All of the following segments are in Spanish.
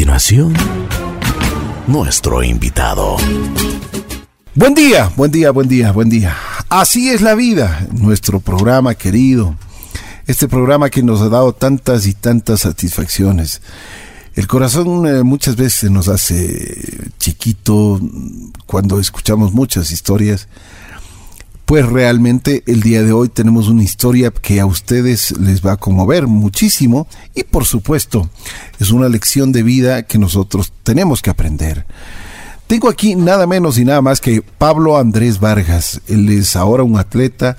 continuación, nuestro invitado. Buen día, buen día, buen día, buen día. Así es la vida, nuestro programa querido. Este programa que nos ha dado tantas y tantas satisfacciones. El corazón eh, muchas veces nos hace chiquito cuando escuchamos muchas historias. Pues realmente el día de hoy tenemos una historia que a ustedes les va a conmover muchísimo y por supuesto es una lección de vida que nosotros tenemos que aprender. Tengo aquí nada menos y nada más que Pablo Andrés Vargas. Él es ahora un atleta,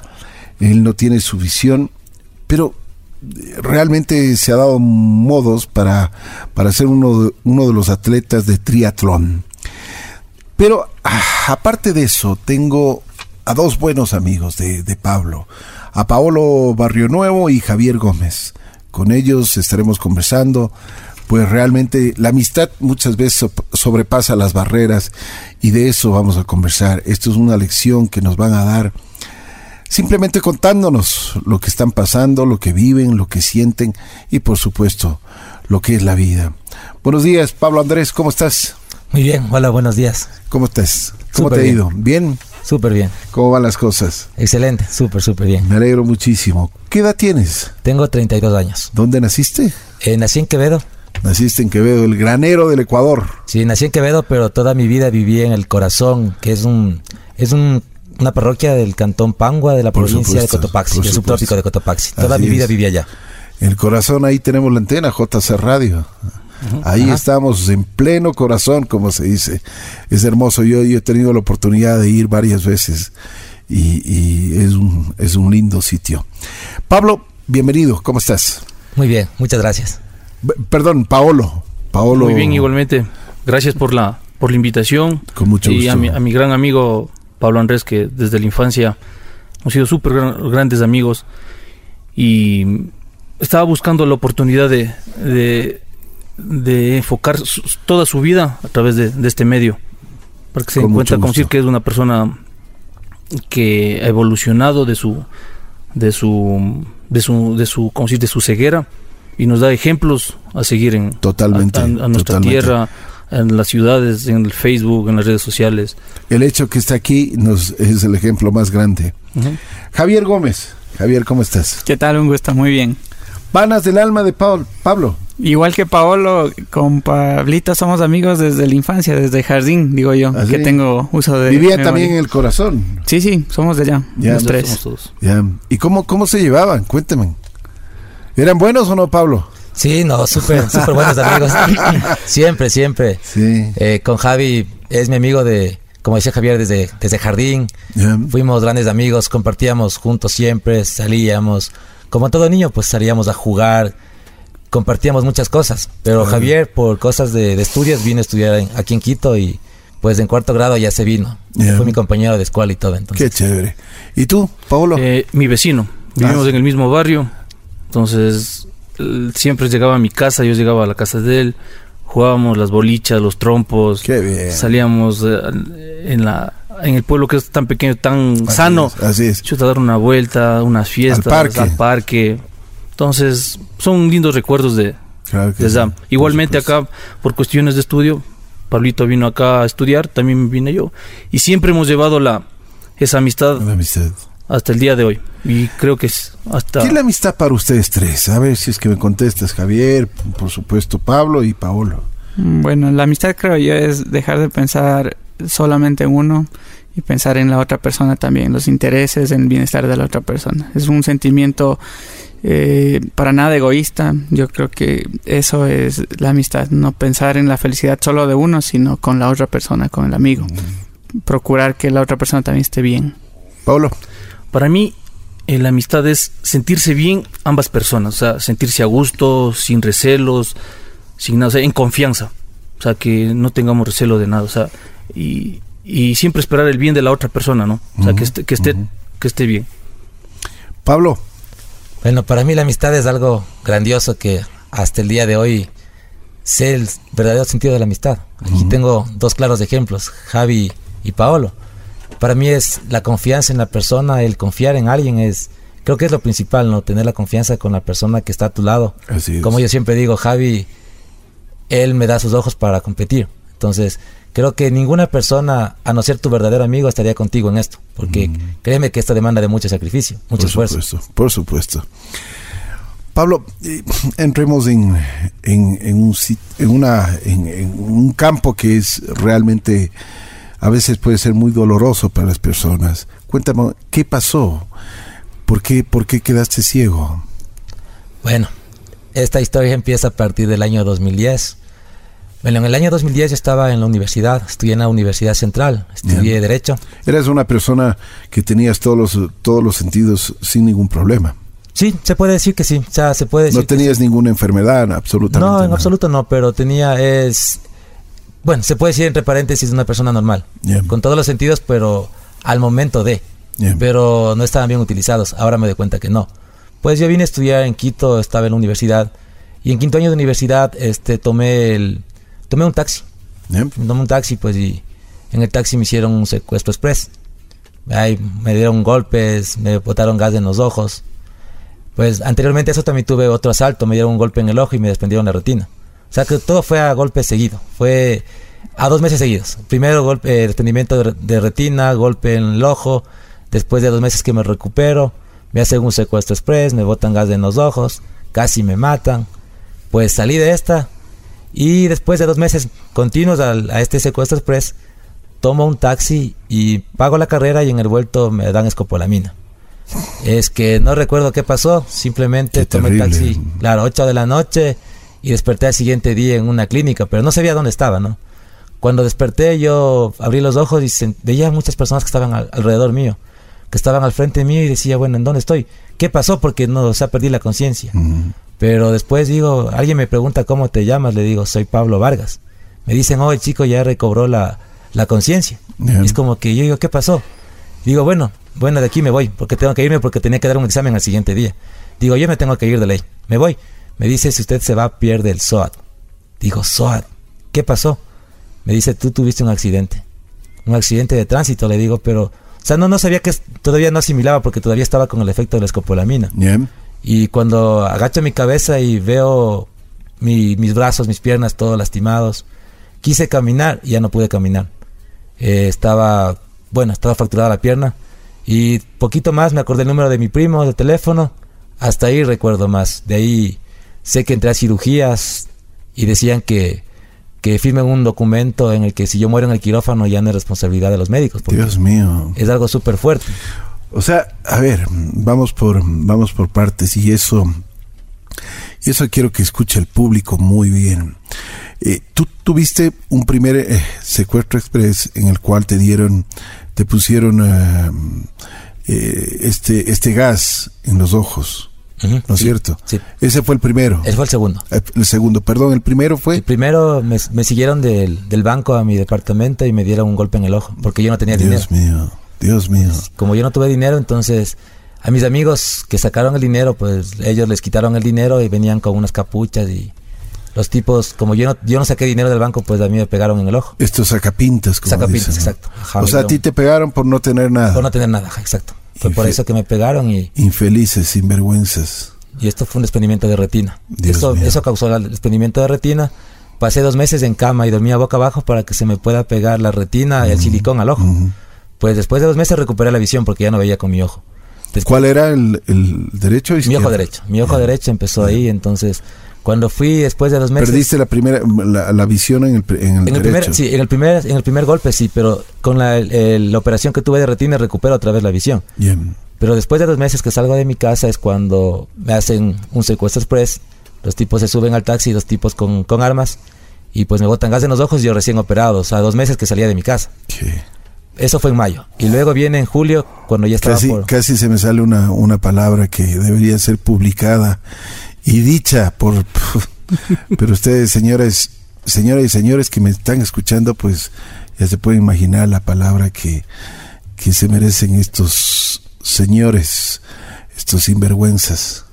él no tiene su visión, pero realmente se ha dado modos para, para ser uno de, uno de los atletas de triatlón. Pero ah, aparte de eso, tengo a dos buenos amigos de, de Pablo, a Paolo Barrio Nuevo y Javier Gómez. Con ellos estaremos conversando, pues realmente la amistad muchas veces sobrepasa las barreras y de eso vamos a conversar. Esto es una lección que nos van a dar simplemente contándonos lo que están pasando, lo que viven, lo que sienten y por supuesto lo que es la vida. Buenos días, Pablo Andrés, ¿cómo estás? Muy bien, hola, buenos días. ¿Cómo estás? ¿Cómo Súper te ha ido? ¿Bien? Súper bien, ¿Cómo van las cosas? excelente, súper, súper bien. Me alegro muchísimo. ¿Qué edad tienes? Tengo 32 años. ¿Dónde naciste? Eh, nací en Quevedo. Naciste en Quevedo, el granero del Ecuador. Sí, nací en Quevedo, pero toda mi vida viví en el Corazón, que es un es un- una parroquia del cantón Pangua de la Por provincia supuesto, de Cotopaxi, por el supuesto. subtrópico de Cotopaxi. Toda Así mi vida es. viví allá. En el corazón ahí tenemos la antena JC Radio. Ahí Ajá. estamos en pleno corazón, como se dice. Es hermoso. Yo, yo he tenido la oportunidad de ir varias veces y, y es, un, es un lindo sitio. Pablo, bienvenido. ¿Cómo estás? Muy bien, muchas gracias. B- perdón, Paolo. Paolo. Muy bien, igualmente. Gracias por la, por la invitación. Con mucho y a gusto. mi, a mi gran amigo Pablo Andrés, que desde la infancia hemos sido súper gran- grandes amigos. Y estaba buscando la oportunidad de, de, de enfocar su- toda su vida a través de, de este medio. Para que se Con encuentra con decir que es una persona que ha evolucionado de su de su de su de su ¿cómo decir? de su ceguera y nos da ejemplos a seguir en Totalmente, a, a- a nuestra totalmente. tierra en las ciudades en el Facebook en las redes sociales El hecho que está aquí nos, es el ejemplo más grande. Javier Gómez. Javier, ¿cómo estás? ¿Qué tal? Un gusto, muy bien. Vanas del alma de Paul- Pablo. Igual que Paolo, con Pablito somos amigos desde la infancia, desde jardín, digo yo, ¿Ah, que tengo uso de... Vivía memoria. también en el corazón. Sí, sí, somos de allá, Ya. los tres. somos todos. Ya. ¿Y cómo, cómo se llevaban? Cuéntame. ¿Eran buenos o no, Pablo? Sí, no, súper, súper buenos amigos. siempre, siempre. Sí. Eh, con Javi es mi amigo de, como decía Javier, desde, desde jardín. Fuimos grandes amigos, compartíamos juntos siempre, salíamos. Como todo niño, pues salíamos a jugar, compartíamos muchas cosas. Pero. Javier, por cosas de, de estudios, vino a estudiar en- aquí en Quito y pues en cuarto grado ya se vino. Fue mi compañero de escuela y todo. Qué chévere. ¿Y tú, Pablo? Eh, mi vecino vivimos Ah. en el mismo barrio entonces él siempre llegaba a mi casa yo llegaba a la casa de él jugábamos las bolichas los trompos Qué bien. salíamos eh, en la en el pueblo que es tan pequeño tan Así sano es, así es. Chuta, dar una vuelta, unas fiestas, parque. al parque. Entonces, son lindos recuerdos de, Claro que de sí, por Igualmente acá, por cuestiones de estudio, Pablito vino acá a estudiar, también vine yo. Y siempre hemos llevado la esa amistad Una amistad. hasta el día de hoy. Y creo que es hasta... ¿Qué es la amistad para ustedes tres? A ver si es que me contestas, Javier, por supuesto, Pablo y Paolo. Mm, Bueno, la amistad creo yo es dejar de pensar solamente en uno y pensar en la otra persona también, los intereses, en el bienestar de la otra persona. Es un sentimiento eh, para nada egoísta. Yo creo que eso es la amistad, no pensar en la felicidad solo de uno, sino con la otra persona, con el amigo. Procurar que la otra persona también esté bien. Pablo. Para mí, eh, la amistad es sentirse bien ambas personas, o sea, sentirse a gusto, sin recelos, sin nada, o sea, en confianza. O sea, que no tengamos recelo de nada, o sea, y, y siempre esperar el bien de la otra persona, ¿no? O sea, que esté, que esté, que esté bien. Pablo. bueno, para mí la amistad es algo grandioso que hasta el día de hoy sé el verdadero sentido de la amistad. Aquí tengo dos claros ejemplos, Javi y Paolo. Para mí es la confianza en la persona, el confiar en alguien es, creo que es lo principal, ¿no? Tener la confianza con la persona que está a tu lado. Así es. Como yo siempre digo, Javi él me da sus ojos para competir. Entonces, creo que ninguna persona, a no ser tu verdadero amigo, estaría contigo en esto. Porque Mm. créeme que esto demanda de mucho sacrificio, mucho por esfuerzo. supuesto, por supuesto. Pablo, eh, entremos en, en, en un, una, en un campo que es realmente, a veces puede ser muy doloroso para las personas. Cuéntame, ¿qué pasó? ¿Por qué, por qué quedaste ciego? Bueno, esta historia empieza a partir del año 2010. Bueno, en el año 2010 yo estaba en la universidad, estudié en la Universidad Central, estudié Bien. Derecho. Eras una persona que tenías todos los, todos los sentidos sin ningún problema. Sí, se puede decir que sí, o sea, se puede decir No que tenías ninguna enfermedad, absolutamente. No, en nada. absoluto no, pero tenía es bueno, se puede decir entre paréntesis una persona normal, con todos los sentidos, pero al momento de, pero no estaban bien utilizados. Ahora me doy cuenta que no. Pues yo vine a estudiar en Quito, estaba en la universidad y en quinto año de universidad, este, tomé el, tomé un taxi, tomé un taxi, pues y en el taxi me hicieron un secuestro express. Ahí me dieron golpes, me botaron gas en los ojos. Pues anteriormente a eso también tuve otro asalto, me dieron un golpe en el ojo y me desprendieron la retina. O sea que todo fue a golpe seguido, fue a dos meses seguidos. Primero golpe, eh, desprendimiento de, re- de retina, golpe en el ojo, después de dos meses que me recupero, me hacen un secuestro express, me botan gas en los ojos, casi me matan. Pues salí de esta y después de dos meses continuos al- a, este secuestro express, tomo un taxi y pago la carrera y en el vuelto me dan escopolamina. Es que no recuerdo qué pasó, simplemente Qué tomé el taxi, claro, 8 de la noche y desperté al siguiente día en una clínica, pero no sabía dónde estaba, ¿no? Cuando desperté yo abrí los ojos y veía muchas personas que estaban al- alrededor mío, que estaban al frente mío y decía, bueno, ¿en dónde estoy? ¿Qué pasó? Porque no, o sea, perdí la conciencia. Pero después digo, alguien me pregunta cómo te llamas, le digo, soy Pablo Vargas. Me dicen, oh, el chico ya recobró la, la conciencia. Es como que yo digo, ¿qué pasó? Digo, bueno, bueno, de aquí me voy, porque tengo que irme porque tenía que dar un examen al siguiente día. Digo, yo me tengo que ir de ley. Me voy. Me dice, si usted se va, pierde el SOAT. Digo, SOAT, ¿qué pasó? Me dice, tú tuviste un accidente. Un accidente de tránsito, le digo, pero... O sea, no, no sabía que todavía no asimilaba porque todavía estaba con el efecto de la escopolamina. Y cuando agacho mi cabeza y veo mi- mis brazos, mis piernas, todos lastimados, quise caminar y ya no pude caminar. Eh, estaba, bueno, estaba fracturada la pierna. Y poquito más me acordé el número de mi primo, de teléfono. Hasta ahí recuerdo más. De ahí sé que entré a cirugías y decían que, que firmen un documento en el que si yo muero en el quirófano ya no es responsabilidad de los médicos. Dios mío. es algo súper fuerte. O sea, a ver, vamos por, vamos por partes y eso, y eso quiero que escuche el público muy bien. Eh, Tú tuviste un primer eh, secuestro express en el cual te dieron, te pusieron eh, eh, este, este gas en los ojos, ¿no es sí, cierto? Sí. Ese fue el primero. Ese fue el segundo. Eh, El segundo, perdón, el primero El fue. primero me, me siguieron del, del banco a mi departamento y me dieron un golpe en el ojo porque yo no tenía dinero. Dios mío, Dios mío. Como yo no tuve dinero, entonces a mis amigos que sacaron el dinero, pues ellos les quitaron el dinero y venían con unas capuchas y los tipos, como yo no, yo no saqué dinero del banco, pues a mí me pegaron en el ojo. Estos sacapintas, como Sacapintas, dicen, ¿no? exacto. Ajá, o sea, a ti te pegaron por no tener nada. Por no tener nada, exacto. Fue por eso que me pegaron y, Infelices, sinvergüenzas. y esto fue un desprendimiento de retina. Dios eso, mío. eso causó el desprendimiento de retina. Pasé dos meses en cama y dormía boca abajo para que se me pueda pegar la retina y el silicón al ojo. Pues después de dos meses recuperé la visión porque ya no veía con mi ojo. Después- ¿Cuál era el, el derecho mi ojo derecho. Mi ojo derecho empezó ahí, entonces cuando fui después de dos meses... Perdiste la primera la, la visión en el, en el en el derecho. primer, sí, en el primer, en el primer golpe sí, pero con la, el- el- la operación que tuve de retina recupero otra vez la visión. Bien. Pero después de dos meses que salgo de mi casa es cuando me hacen un secuestro express. Los tipos se suben al taxi, dos tipos con, con armas, y pues me botan gas en los ojos y yo recién operado, o sea, dos meses que salía de mi casa. Que Eso fue en mayo. Y luego viene en julio, cuando ya estaba Casi, por... casi se me sale una, una palabra que debería ser publicada y dicha por... pero ustedes, señores, señoras y señores que me están escuchando, pues ya se pueden imaginar la palabra que, que se merecen estos señores, estos sinvergüenzas.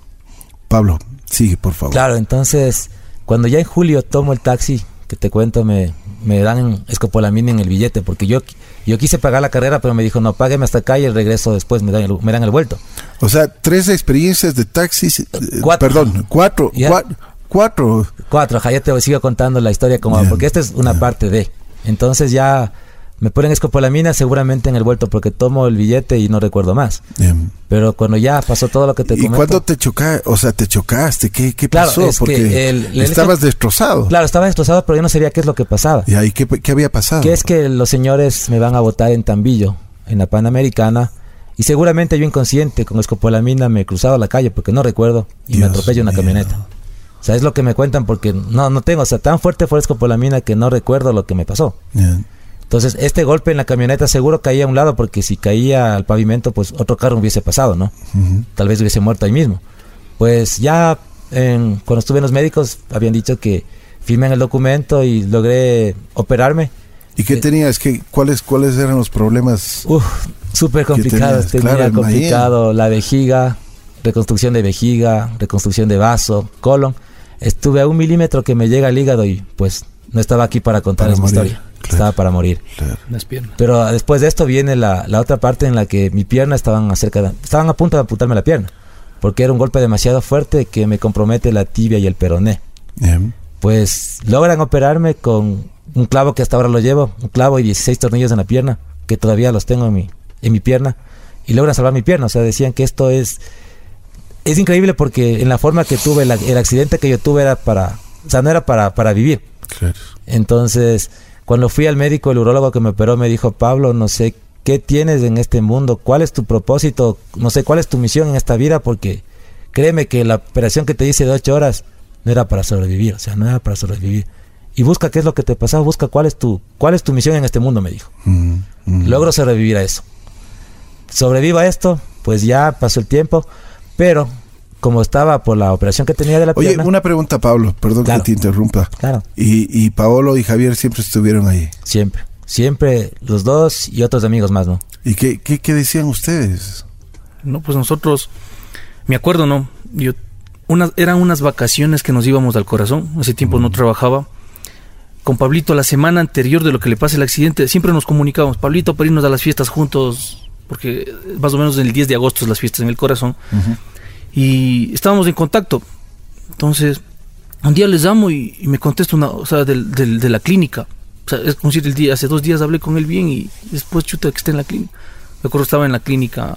Pablo, sigue, por favor. Claro, entonces, cuando ya en julio tomo el taxi, que te cuento, me, me dan escopolamina en el billete, porque yo, yo quise pagar la carrera, pero me dijo, no, págueme hasta acá y el regreso después me dan el, me dan el vuelto. O sea, tres experiencias de taxis, eh, Cuatro. perdón, cuatro, Ya. cuatro, Cuatro. Cuatro, ajá, ya te sigo contando la historia como, porque esta es una parte de. Entonces ya me ponen escopolamina seguramente en el vuelto porque tomo el billete y no recuerdo más. Em, Pero cuando ya pasó todo lo que te ¿Y comento. cuándo te chocaste? O sea, te chocaste. ¿Qué, qué Claro, pasó? es que Porque el- el estabas hecho- destrozado. Claro, estaba destrozado, pero yo no sabía qué es lo que pasaba. ¿Y ahí qué, qué había pasado? Que es que los señores me van a votar en Tambillo, en la Panamericana, y seguramente yo inconsciente con escopolamina me he cruzado la calle porque no recuerdo y me Dios atropello una camioneta. O sea, es lo que me cuentan porque no, no tengo, o sea, tan fuerte fue la escopolamina que no recuerdo lo que me pasó. Entonces, este golpe en la camioneta seguro caía a un lado porque si caía al pavimento, pues otro carro hubiese pasado, ¿no? Tal vez hubiese muerto ahí mismo. Pues ya en- cuando estuve en los médicos habían dicho que firmé en el documento y logré operarme. ¿Y qué tenías? ¿Qué, cuáles, ¿Cuáles eran los problemas? Uf, súper complicado. Tenía Claro, complicado la vejiga, reconstrucción de vejiga, reconstrucción de vaso, colon. Estuve a un milímetro que me llega al hígado y pues no estaba aquí para contar Para esa historia. Claro. Estaba para morir. Claro. Las piernas. Pero después de esto viene la, la otra parte en la que mi pierna estaban acerca de- estaban a punto de amputarme la pierna. Porque era un golpe demasiado fuerte que me compromete la tibia y el peroné. Pues logran operarme con un clavo que hasta ahora lo llevo, un clavo y 16 tornillos en la pierna, que todavía los tengo en mi, en mi pierna, y logran salvar mi pierna. O sea, decían que esto es... Es increíble porque en la forma que tuve, la- el accidente que yo tuve era para... O sea, no era para, para vivir. claro. Entonces, cuando fui al médico, el urólogo que me operó me dijo, Pablo, no sé qué tienes en este mundo, cuál es tu propósito, no sé cuál es tu misión en esta vida, porque créeme que la operación que te hice de ocho horas no era para sobrevivir, o sea, no era para sobrevivir. Y busca qué es lo que te pasó, busca cuál es tu, cuál es tu misión en este mundo, me dijo. Mm, mm. Logro sobrevivir a eso. Sobrevivo a esto, pues ya pasó el tiempo, pero como estaba por la operación que tenía de la Oye, pierna, una pregunta, Pablo. Perdón Claro. que te interrumpa. claro, Y, y Paolo y Javier siempre estuvieron ahí. siempre, siempre los dos y otros amigos más, ¿no? ¿Y qué, qué, qué decían ustedes? No, pues nosotros, me acuerdo, ¿no? Yo, unas, eran unas vacaciones que nos íbamos al corazón, hace tiempo no trabajaba. Con Pablito, la semana anterior de lo que le pase el accidente, siempre nos comunicábamos, Pablito, para irnos a las fiestas juntos, porque más o menos el 10 de agosto es las fiestas en el corazón. Y estábamos en contacto. Entonces, un día les llamo y, y me contesta una, o sea, del, del- de la clínica. O sea, es como si el día, hace dos días hablé con él bien y después chuta que está en la clínica. Me acuerdo estaba en la clínica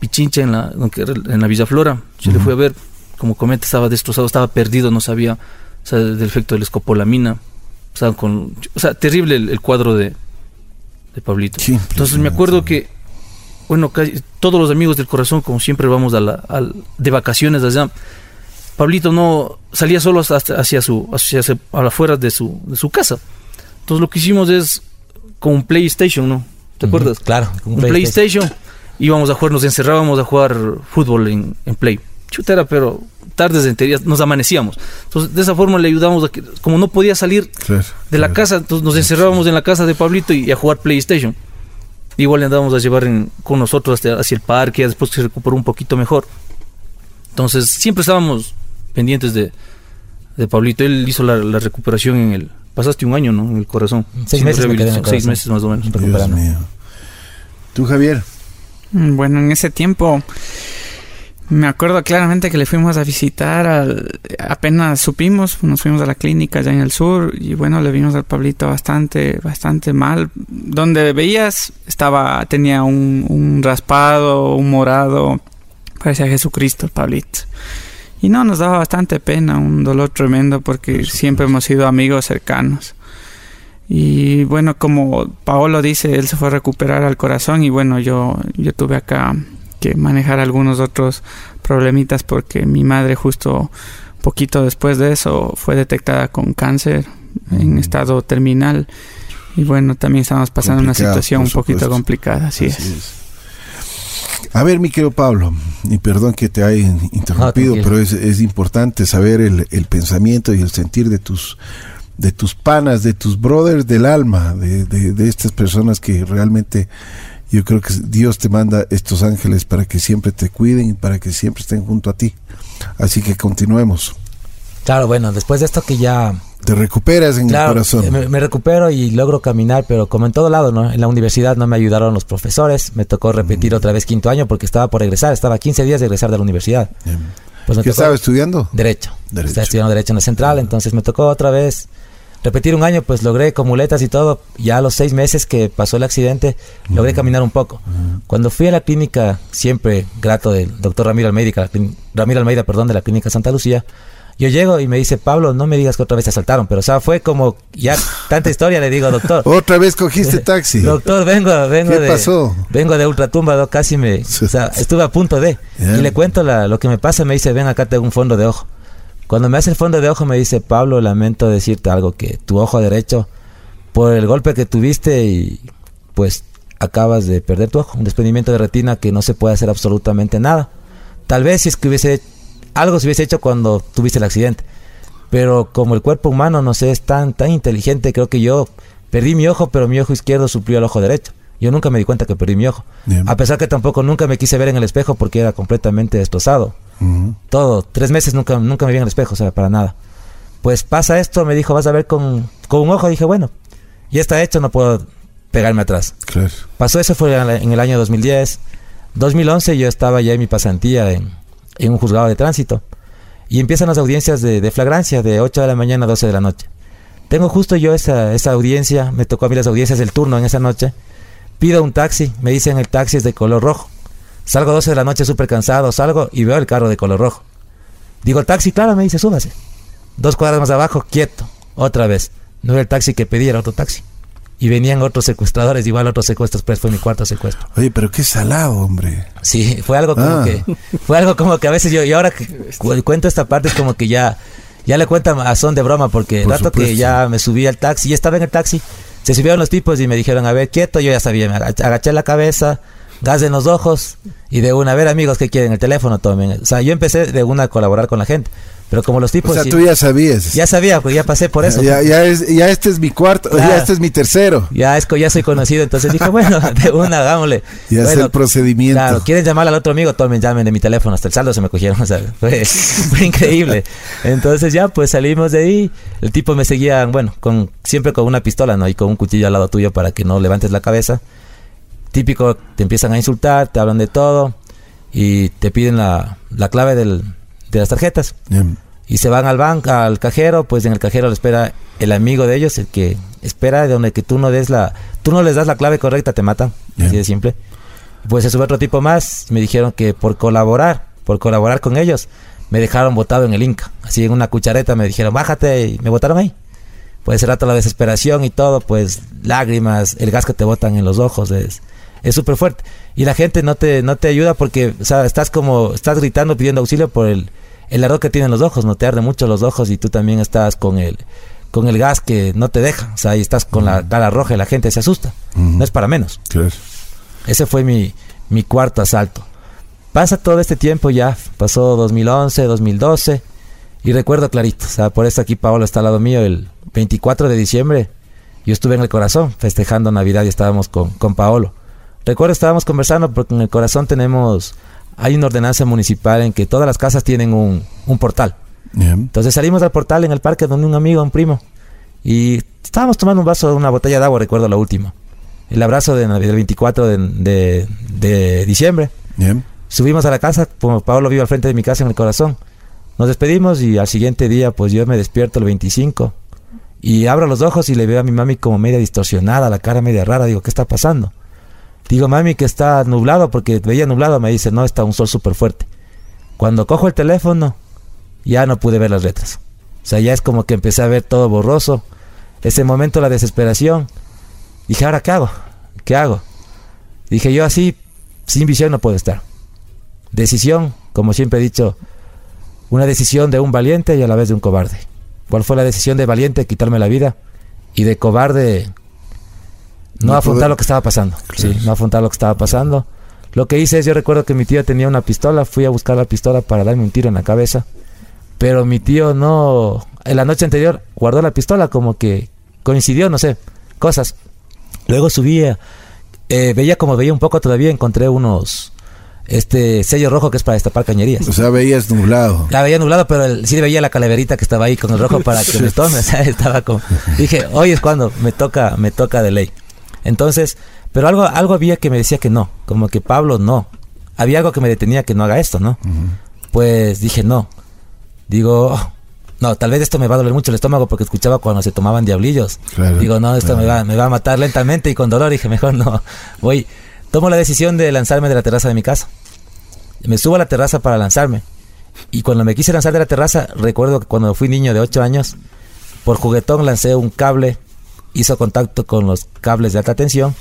Pichincha en la, en la Villa Flora. Yo le fui a ver, como comenta, estaba destrozado, estaba perdido, no sabía o sea, del efecto de la escopolamina. Estaba con, o sea, terrible el, el cuadro de, de Pablito. Qué Entonces me acuerdo que, bueno, casi todos los amigos del corazón, como siempre, vamos a la, al- de vacaciones allá. Pablito no salía solo hasta, hacia su, hacia, hacia- a afuera de su, de su casa. Entonces lo que hicimos es con un PlayStation, ¿no? ¿Te Ujú, acuerdas? Claro, un PlayStation. Íbamos a jugar, nos encerrábamos a jugar fútbol en, en Play. Chutera, pero tardes enteras nos amanecíamos. Entonces, de esa forma le ayudamos a que, como no podía salir Claro, de la claro. casa, entonces nos encerrábamos en la casa de Pablito y, a jugar PlayStation. Igual le andábamos a llevar en- con nosotros hasta, hacia el parque, después que se recuperó un poquito mejor. Entonces, siempre estábamos pendientes de, de Pablito. Él hizo la, la recuperación en el. Pasaste un año, ¿no? En el corazón. Seis meses me quedé en el rehabilitación, Seis meses más o menos. Dios mío. ¿Tú, Javier? Mm, Bueno, en ese tiempo me acuerdo claramente que le fuimos a visitar, al- apenas supimos, nos fuimos a la clínica allá en el sur y bueno, le vimos al Pablito bastante, bastante mal. Donde veías estaba, tenía un, un raspado, un morado, parecía Jesucristo el Pablito. Y no, nos daba bastante pena, un dolor tremendo porque siempre hemos sido amigos cercanos. Y bueno, como Paolo dice, él se fue a recuperar al corazón y bueno, yo, yo tuve acá que manejar algunos otros problemitas porque mi madre justo poquito después de eso fue detectada con cáncer en Mm. estado terminal y bueno, también estamos pasando una situación un poquito complicada, así, es. A ver, mi querido Pablo, y perdón que te haya interrumpido, pero es, es importante saber el, el pensamiento y el sentir de tus de tus panas, de tus brothers del alma, de, de- de estas personas que realmente yo creo que Dios te manda estos ángeles para que siempre te cuiden y para que siempre estén junto a ti. Así que continuemos. Claro, bueno, después de esto que ya Te recuperas en el corazón. me, me recupero y logro caminar, pero como en todo lado, ¿no? En la universidad no me ayudaron los profesores, me tocó repetir otra vez quinto año porque estaba por regresar, estaba 15 días de regresar de la universidad. Em, Pues ¿Qué estaba estudiando? Derecho. Derecho. Estaba estudiando Derecho en la Central, entonces me tocó otra vez repetir un año, pues logré con muletas y todo. Ya a los seis meses que pasó el accidente, logré caminar un poco. Cuando fui a la clínica, siempre grato del doctor Ramiro Almeida, Ramiro Almeida, perdón, de la clínica Santa Lucía, yo llego y me dice, Pablo, no me digas que otra vez te asaltaron, pero o sea, fue como ya tanta historia, le digo, doctor. Otra vez cogiste taxi. Doctor, vengo, vengo ¿Qué de. pasó? Vengo de ultratumba, casi me. O sea, estuve a punto de. Y le cuento la- lo que me pasa, me dice, ven acá, tengo un fondo de ojo. Cuando me hace el fondo de ojo, me dice, Pablo, lamento decirte algo, que tu ojo derecho, por el golpe que tuviste y pues acabas de perder tu ojo, un desprendimiento de retina que no se puede hacer absolutamente nada. Tal vez si es que hubiese algo se hubiese hecho cuando tuviste el accidente. Pero como el cuerpo humano, no sé, es tan, tan inteligente, creo que yo perdí mi ojo, pero mi ojo izquierdo suplió al ojo derecho. Yo nunca me di cuenta que perdí mi ojo. Bien. A pesar que tampoco nunca me quise ver en el espejo porque era completamente destrozado. Todo, tres meses nunca, nunca me vi en el espejo, o sea, para nada. Pues pasa esto, me dijo, vas a ver con, con un ojo. Dije, bueno, ya está hecho, no puedo pegarme atrás. Claro. Pasó eso fue en el año 2010. 2011 yo estaba ya en mi pasantía en, en un juzgado de tránsito. Y empiezan las audiencias de, de flagrancia de 8 de la mañana a 12 de la noche. Tengo justo yo esa, esa audiencia, me tocó a mí las audiencias del turno en esa noche. Pido un taxi, me dicen el taxi es de color rojo. Salgo a 12 de la noche súper cansado, salgo y veo el carro de color rojo. Digo, el taxi, claro, me dice, súbase. Dos cuadras más abajo, quieto, otra vez. No era el taxi que pedí, era otro taxi. Y venían otros secuestradores, igual otros secuestros, pues fue mi cuarto secuestro. Oye, pero qué salado, hombre. Sí, fue algo como Ah. que, fue algo como que a veces yo, y ahora que cu- cuento esta parte es como que ya, ya le cuentan a son de broma, porque el Por rato que ya me subí al taxi, ya estaba en el taxi, se subieron los tipos y me dijeron, a ver, quieto, yo ya sabía, me agach- agaché la cabeza, gas en los ojos, y de una, a ver amigos, ¿qué quieren? El teléfono, tomen. O sea, yo empecé de una a colaborar con la gente, pero como los tipos... o sea, tú ya sabías. ya sabía, pues ya pasé por eso. Ya, ya es, ya este es mi cuarto, ya este es mi tercero. Ya es que ya soy conocido, entonces dije, bueno, de una, hagámosle. Ya es Bueno, el procedimiento. Claro, quieren llamar al otro amigo, tomen, llamen de mi teléfono, hasta el saldo se me cogieron, o sea, fue, fue increíble. Entonces ya, pues salimos de ahí, el tipo me seguía, bueno, con siempre con una pistola, ¿no? Y con un cuchillo al lado tuyo para que no levantes la cabeza. Típico, te empiezan a insultar, te hablan de todo y te piden la, la clave del- de las tarjetas y se van al banco, al cajero, pues en el cajero le espera el amigo de ellos, el que espera de donde que tú no des la, tú no les das la clave correcta, te matan, Bien. así de simple. Pues se sube otro tipo más, me dijeron que por colaborar, por colaborar con ellos, me dejaron botado en el Inca, así en una cuchareta me dijeron, bájate, y me botaron ahí. Pues ese rato la desesperación y todo, pues lágrimas, el gas que te botan en los ojos, es es súper fuerte. Y la gente no te, no te ayuda porque, o sea, estás como, estás gritando pidiendo auxilio por el, el ardor que tienen los ojos, no te arde mucho los ojos y tú también estás con el, con el gas que no te deja, o sea, y estás con la cara roja y la gente se asusta. No es para menos. Claro. Ese fue mi, mi cuarto asalto. Pasa todo este tiempo ya, pasó 2011, 2012, y recuerdo clarito, o sea, por eso aquí Paolo está al lado mío, el 24 de diciembre, yo estuve en el corazón festejando Navidad y estábamos con, con Paolo. Recuerdo estábamos conversando porque en el corazón tenemos, hay una ordenanza municipal en que todas las casas tienen un, un portal. Entonces salimos al portal en el parque donde un amigo, un primo, y estábamos tomando un vaso, una botella de agua, recuerdo la última. El abrazo de, del 24 de, de- de diciembre. Subimos a la casa, como Pablo vive al frente de mi casa en el corazón. Nos despedimos y al siguiente día, pues yo me despierto el 25 y abro los ojos y le veo a mi mami como media distorsionada, la cara media rara. Digo, ¿qué está pasando? Digo, mami, que está nublado porque veía nublado. Me dice, no, está un sol súper fuerte. Cuando cojo el teléfono, ya no pude ver las letras. O sea, ya es como que empecé a ver todo borroso. Ese momento la desesperación. Dije, ¿ahora qué hago? ¿Qué hago? Dije, yo así, sin visión no puedo estar. Decisión, como siempre he dicho, una decisión de un valiente y a la vez de un cobarde. ¿Cuál fue la decisión de valiente? Quitarme la vida. Y de cobarde, no, No afrontar poder- lo que estaba pasando. Claro. Sí, no afrontar lo que estaba pasando. Lo que hice es, yo recuerdo que mi tío tenía una pistola, fui a buscar la pistola para darme un tiro en la cabeza. Pero mi tío no, en la noche anterior guardó la pistola como que coincidió, no sé, cosas. Luego subía, eh, veía como veía un poco todavía, encontré unos, este sello rojo que es para destapar cañerías. O sea, veías nublado. La veía nublado, pero el- sí veía la calaverita que estaba ahí con el rojo para que me tome. o sea, estaba como, dije, hoy es cuando me toca, me toca de ley. Entonces, pero algo, algo había que me decía que no, como que Pablo no. Había algo que me detenía que no haga esto, ¿no? pues dije no. Digo, "Oh, no, tal vez esto me va a doler mucho el estómago porque escuchaba cuando se tomaban diablillos. Claro, Digo, no, esto claro. me, va, me va a matar lentamente y con dolor. Dije, mejor no. Voy, tomo la decisión de lanzarme de la terraza de mi casa. Me subo a la terraza para lanzarme. Y cuando me quise lanzar de la terraza, recuerdo que cuando fui niño de 8 años, por juguetón lancé un cable, hizo contacto con los cables de alta tensión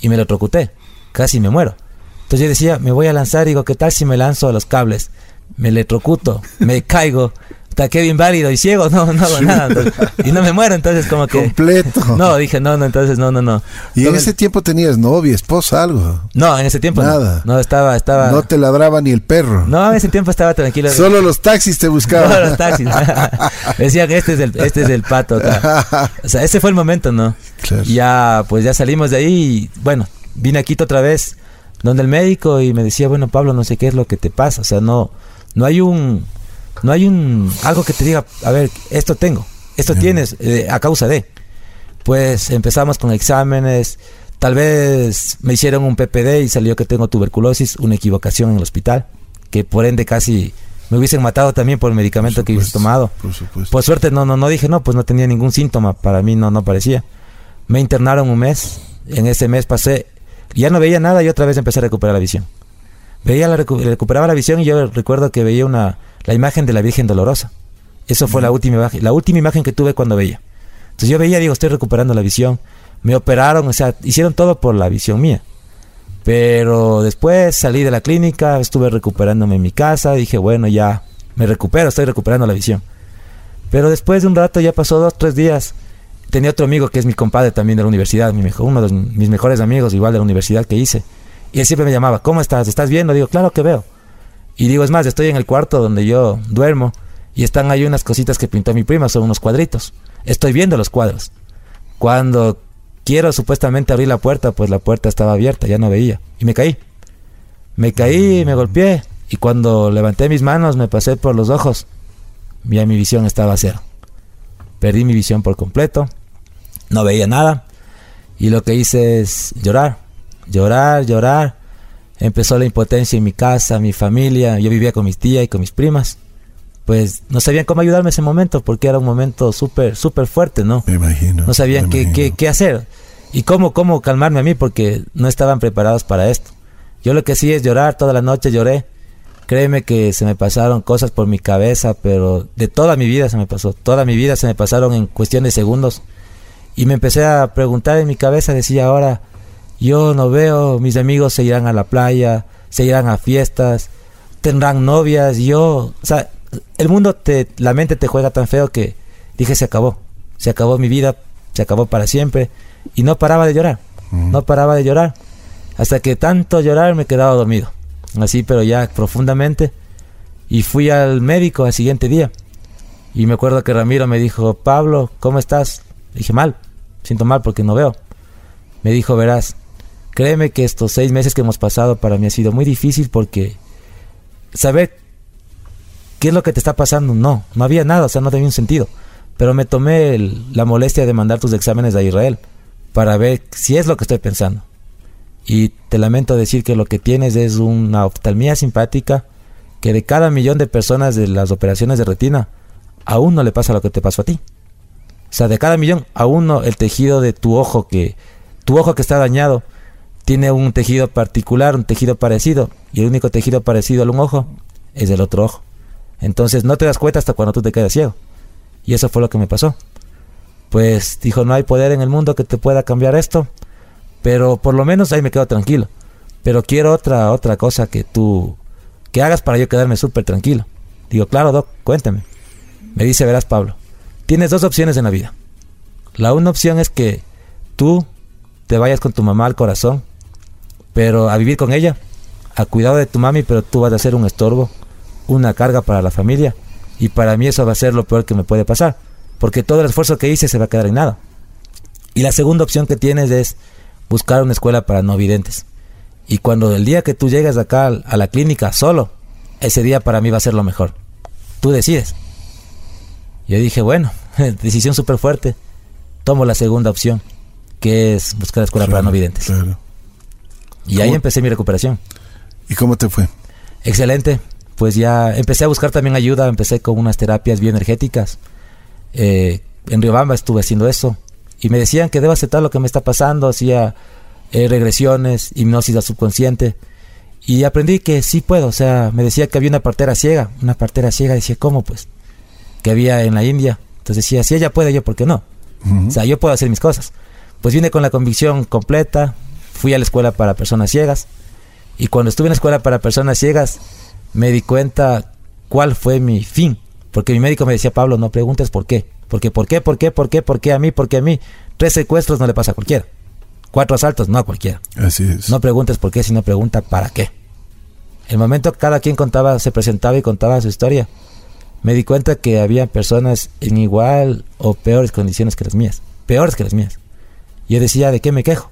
y me electrocuté. Casi me muero. Entonces yo decía, me voy a lanzar, digo, ¿qué tal si me lanzo a los cables? Me electrocuto, me caigo, hasta quedo inválido y ciego, no, no hago nada. entonces, y no me muero, entonces como que... Completo. No, dije, no, no, entonces no, no, no. Y en ese tiempo tenías novia, esposa, algo. No, en ese tiempo. Nada. No, estaba, estaba... No te ladraba ni el perro. No, en ese tiempo estaba tranquilo. Solo los taxis te buscaban. los taxis. Decía que este es el, este es el pato acá. O sea, ese fue el momento, ¿no? Claro. Ya, pues ya salimos de ahí y, bueno, vine a Quito otra vez, donde el médico y me decía, bueno, Pablo, no sé qué es lo que te pasa. O sea, no, no hay un, no hay un, algo que te diga, a ver, esto tengo, esto tienes, eh, a causa de. Pues empezamos con exámenes, tal vez me hicieron un PPD y salió que tengo tuberculosis, una equivocación en el hospital, que por ende casi me hubiesen matado también por el medicamento que hubiese tomado. Por supuesto. Por suerte no, no, no dije no, pues no tenía ningún síntoma, para mí no, no parecía. Me internaron un mes, en ese mes pasé, ya no veía nada y otra vez empecé a recuperar la visión. Veía la recu- recuperaba la visión y yo recuerdo que veía una, la imagen de la Virgen Dolorosa. Eso fue la última imagen, la última imagen que tuve cuando veía. Entonces yo veía, digo, estoy recuperando la visión. Me operaron, o sea, hicieron todo por la visión mía. Pero después salí de la clínica, estuve recuperándome en mi casa, dije, bueno, ya me recupero, estoy recuperando la visión. Pero después de un rato, ya pasó dos, tres días, tenía otro amigo que es mi compadre también de la universidad, mi mejor, uno de mis mejores amigos, igual de la universidad que hice. Y él siempre me llamaba, ¿cómo estás? ¿Estás viendo? Digo, claro que veo. Y digo, es más, estoy en el cuarto donde yo duermo y están ahí unas cositas que pintó mi prima, son unos cuadritos. Estoy viendo los cuadros. Cuando quiero supuestamente abrir la puerta, pues la puerta estaba abierta, ya no veía. Y me caí. Me caí, me golpeé. Y cuando levanté mis manos, me pasé por los ojos. Ya mi visión estaba a cero. Perdí mi visión por completo. No veía nada. Y lo que hice es llorar. Llorar, llorar. Empezó la impotencia en mi casa, mi familia. Yo vivía con mis tías y con mis primas. Pues no sabían cómo ayudarme en ese momento porque era un momento súper, súper fuerte, ¿no? Me imagino. No sabían qué, imagino. qué, qué hacer y cómo, cómo calmarme a mí porque no estaban preparados para esto. Yo lo que hacía es llorar, toda la noche lloré. Créeme que se me pasaron cosas por mi cabeza, pero de toda mi vida se me pasó. Toda mi vida se me pasaron en cuestión de segundos. Y me empecé a preguntar en mi cabeza, decía ahora, yo no veo, mis amigos se irán a la playa, se irán a fiestas, tendrán novias, yo, o sea, el mundo te, la mente te juega tan feo que dije se acabó, se acabó mi vida, se acabó para siempre y no paraba de llorar, no paraba de llorar, hasta que tanto llorar me quedaba dormido, así pero ya profundamente y fui al médico al siguiente día y me acuerdo que Ramiro me dijo, Pablo, ¿cómo estás? Le dije mal, siento mal porque no veo. Me dijo, verás, créeme que estos seis meses que hemos pasado para mí ha sido muy difícil porque saber qué es lo que te está pasando, no, no había nada, o sea, no tenía un sentido. Pero me tomé la molestia de mandar tus exámenes a Israel para ver si es lo que estoy pensando. Y te lamento decir que lo que tienes es una oftalmía simpática que de cada millón de personas de las operaciones de retina, a uno le pasa lo que te pasó a ti. O sea, de cada millón, a uno el tejido de tu ojo que tu ojo que está dañado tiene un tejido particular, un tejido parecido, y el único tejido parecido al un ojo es el otro ojo. Entonces no te das cuenta hasta cuando tú te quedas ciego. Y eso fue lo que me pasó. Pues dijo, no hay poder en el mundo que te pueda cambiar esto, pero por lo menos ahí me quedo tranquilo. Pero quiero otra otra cosa que tú que hagas para yo quedarme súper tranquilo. Digo, claro, doc, cuéntame. Me dice, verás, Pablo, tienes dos opciones en la vida. La una opción es que tú te vayas con tu mamá al corazón, pero a vivir con ella, a cuidado de tu mami, pero tú vas a ser un estorbo, una carga para la familia, y para mí eso va a ser lo peor que me puede pasar, porque todo el esfuerzo que hice se va a quedar en nada. Y la segunda opción que tienes es buscar una escuela para no videntes. Y cuando el día que tú llegas acá a la clínica solo, ese día para mí va a ser lo mejor. Tú decides. Yo dije, bueno, decisión súper fuerte. Tomo la segunda opción, que es buscar la escuela para no videntes. Claro. Y ahí empecé mi recuperación. ¿Y cómo te fue? Excelente. pues ya empecé a buscar también ayuda, empecé con unas terapias bioenergéticas. Eh, en Riobamba estuve haciendo eso y me decían que debo aceptar lo que me está pasando, hacía eh, regresiones, hipnosis al subconsciente y aprendí que sí puedo, o sea, me decía que había una partera ciega, una partera ciega, decía, ¿cómo pues? Que había en la India. Entonces decía, si ella puede, yo, ¿por qué no? O sea, yo puedo hacer mis cosas. Pues vine con la convicción completa, fui a la escuela para personas ciegas y cuando estuve en la escuela para personas ciegas me di cuenta cuál fue mi fin. Porque mi médico me decía, Pablo, no preguntes por qué. Porque, ¿por qué? ¿Por qué? ¿Por qué? ¿Por qué a mí? ¿Por qué a mí? Tres secuestros no le pasa a cualquiera. Cuatro asaltos, no a cualquiera. Así es. No preguntes por qué, sino pregunta para qué. El momento que cada quien contaba, se presentaba y contaba su historia, me di cuenta que había personas en igual o peores condiciones que las mías. Peores que las mías. Yo decía, ¿de qué me quejo?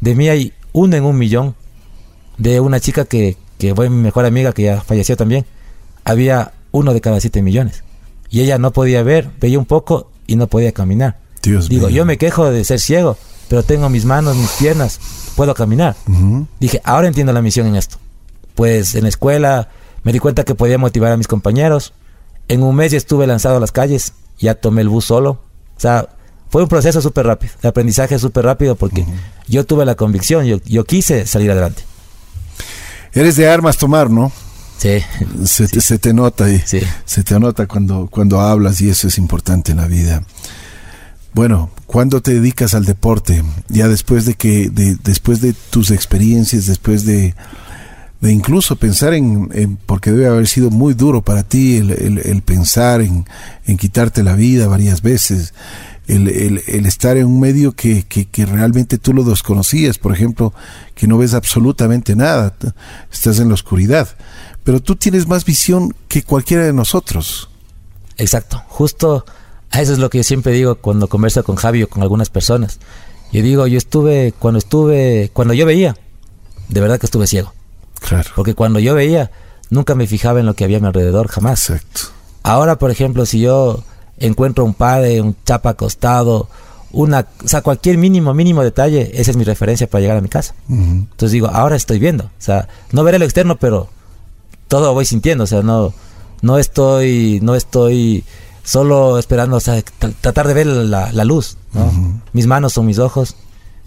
De mí hay uno en un millón. De una chica que, que fue mi mejor amiga, que ya falleció también. Había uno de cada siete millones. Y ella no podía ver, veía un poco y no podía caminar. Dios Digo, mío. yo me quejo de ser ciego, pero tengo mis manos, mis piernas, puedo caminar. Dije, ahora entiendo la misión en esto. Pues en la escuela me di cuenta que podía motivar a mis compañeros. En un mes ya estuve lanzado a las calles, ya tomé el bus solo. O sea, fue un proceso súper rápido, de aprendizaje súper rápido porque yo tuve la convicción, yo, yo quise salir adelante. Eres de armas tomar, ¿no? Sí, Se, te, se te nota y sí. se te nota cuando, cuando hablas y eso es importante en la vida. Bueno, ¿cuándo te dedicas al deporte? Ya después de que, de, después de tus experiencias, después de, de incluso pensar en, en- porque debe haber sido muy duro para ti el, el- el pensar en, en quitarte la vida varias veces, el, el- el estar en un medio que, que, que realmente tú lo desconocías, por ejemplo, que no ves absolutamente nada, estás en la oscuridad, pero tú tienes más visión que cualquiera de nosotros. Exacto, justo a eso es lo que yo siempre digo cuando converso con Javi o con algunas personas. Yo digo, yo estuve, cuando estuve, cuando yo veía, de verdad que estuve ciego. Claro. Porque cuando yo veía, nunca me fijaba en lo que había a mi alrededor, jamás. Exacto. Ahora, por ejemplo, si yo encuentro un padre, un chapa acostado, una, o sea, cualquier mínimo, mínimo detalle, esa es mi referencia para llegar a mi casa. Entonces digo, ahora estoy viendo. O sea, no veré lo externo, pero todo voy sintiendo. O sea, no, no estoy, no estoy solo esperando, o sea, tra- tratar de ver la, la luz. ¿no? Mis manos son mis ojos,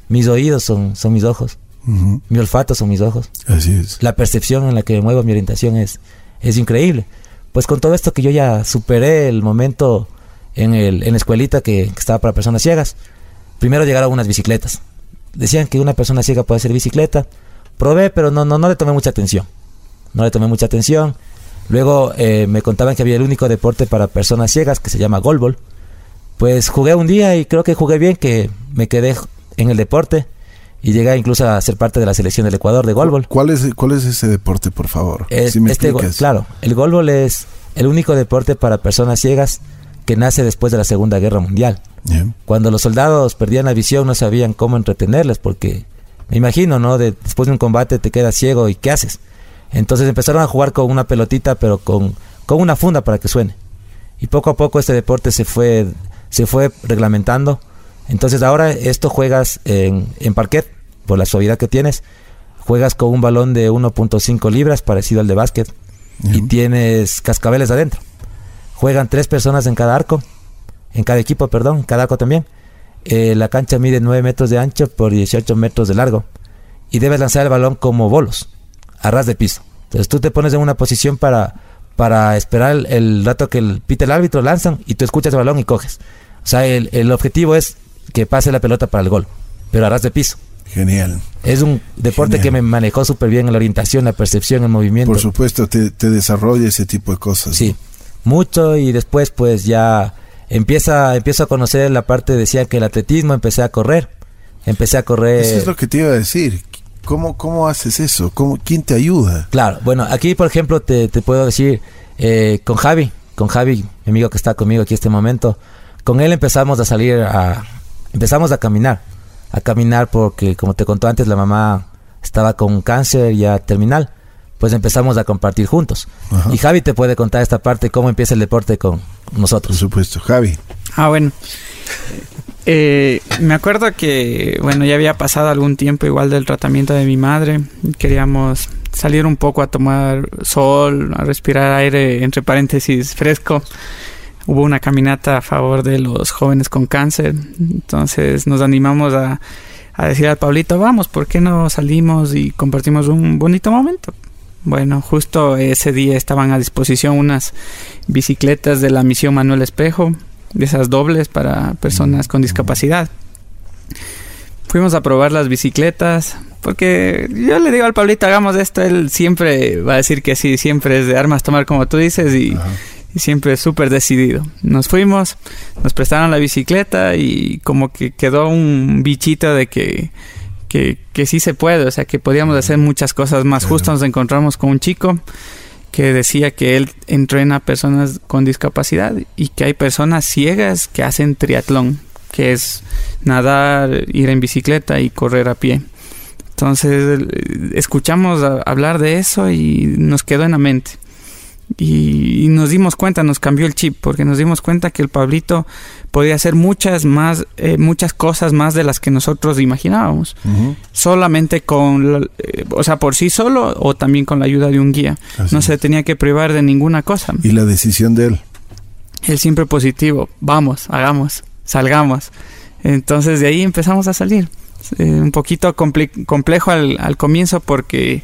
mis oídos son, son mis ojos, mi olfato son mis ojos. Así es. La percepción en la que me muevo, mi orientación es, es increíble. Pues con todo esto que yo ya superé el momento en, el, en la escuelita que, que estaba para personas ciegas, primero llegaron unas bicicletas. Decían que una persona ciega puede hacer bicicleta. Probé, pero no, no, no le tomé mucha atención. No le tomé mucha atención. Luego eh, me contaban que había el único deporte para personas ciegas que se llama golbol. Pues jugué un día y creo que jugué bien, que me quedé en el deporte y llegué incluso a ser parte de la selección del Ecuador de golbol. ¿Cuál es, ¿Cuál es ese deporte, por favor? Si me este explicas. claro, el golbol es el único deporte para personas ciegas que nace después de la Segunda Guerra Mundial. Cuando los soldados perdían la visión no sabían cómo entretenerles porque me imagino, ¿no? De- después de un combate te quedas ciego y ¿qué haces? Entonces empezaron a jugar con una pelotita pero con, con una funda para que suene. Y poco a poco este deporte se fue, se fue reglamentando. Entonces ahora esto juegas en, en parquet por la suavidad que tienes. Juegas con un balón de 1.5 libras parecido al de básquet y tienes cascabeles adentro. Juegan tres personas en cada arco, en cada equipo, perdón, cada arco también. Eh, la cancha mide 9 metros de ancho por 18 metros de largo y debes lanzar el balón como bolos, a ras de piso. Entonces tú te pones en una posición para, para esperar el, el rato que el, pite el árbitro, lanzan y tú escuchas el balón y coges. O sea, el, el objetivo es que pase la pelota para el gol, pero a ras de piso. Genial. Es un deporte Genial. que me manejó súper bien en la orientación, la percepción, el movimiento. Por supuesto, te, te desarrolla ese tipo de cosas. Sí, mucho y después pues ya empieza, empiezo a conocer la parte, decía que el atletismo, empecé a correr, empecé a correr... Eso es lo que te iba a decir. ¿Cómo, cómo haces eso? ¿Cómo, ¿Quién te ayuda? Claro, bueno, aquí por ejemplo te, te puedo decir, eh, con Javi, con Javi, mi amigo que está conmigo aquí en este momento, con él empezamos a salir a, empezamos a caminar, a caminar porque como te contó antes, la mamá estaba con cáncer ya terminal, pues empezamos a compartir juntos. Ajá. Y Javi te puede contar esta parte, cómo empieza el deporte con Por nosotros. supuesto. Javi. Ah, bueno. Eh, me acuerdo que, bueno, ya había pasado algún tiempo igual del tratamiento de mi madre. Queríamos salir un poco a tomar sol, a respirar aire, entre paréntesis, fresco. Hubo una caminata a favor de los jóvenes con cáncer, entonces nos animamos a, a decir al Pablito, vamos, ¿por qué no salimos y compartimos un bonito momento? Bueno, justo ese día estaban a disposición unas bicicletas de la misión Manuel Espejo, de esas dobles para personas con discapacidad. Fuimos a probar las bicicletas, porque yo le digo al Pablito, hagamos esto, él siempre va a decir que sí, siempre es de armas tomar como tú dices y, y siempre es súper decidido. Nos fuimos, nos prestaron la bicicleta y como que quedó un bichito de que, que, que sí se puede, o sea, que podíamos hacer muchas cosas más. Justo nos encontramos con un chico que decía que él entrena a personas con discapacidad y que hay personas ciegas que hacen triatlón, que es nadar, ir en bicicleta y correr a pie. Entonces escuchamos hablar de eso y nos quedó en la mente. Y, nos dimos cuenta, nos cambió el chip, porque nos dimos cuenta que el Pablito podía hacer muchas más, eh, muchas cosas más de las que nosotros imaginábamos. Uh -huh. Solamente con, eh, o sea, por sí solo o también con la ayuda de un guía. Así no se tenía que privar de ninguna cosa. ¿Y la decisión de él? Él siempre positivo, vamos, hagamos, salgamos. Entonces de ahí empezamos a salir. Eh, un poquito comple complejo al, al comienzo porque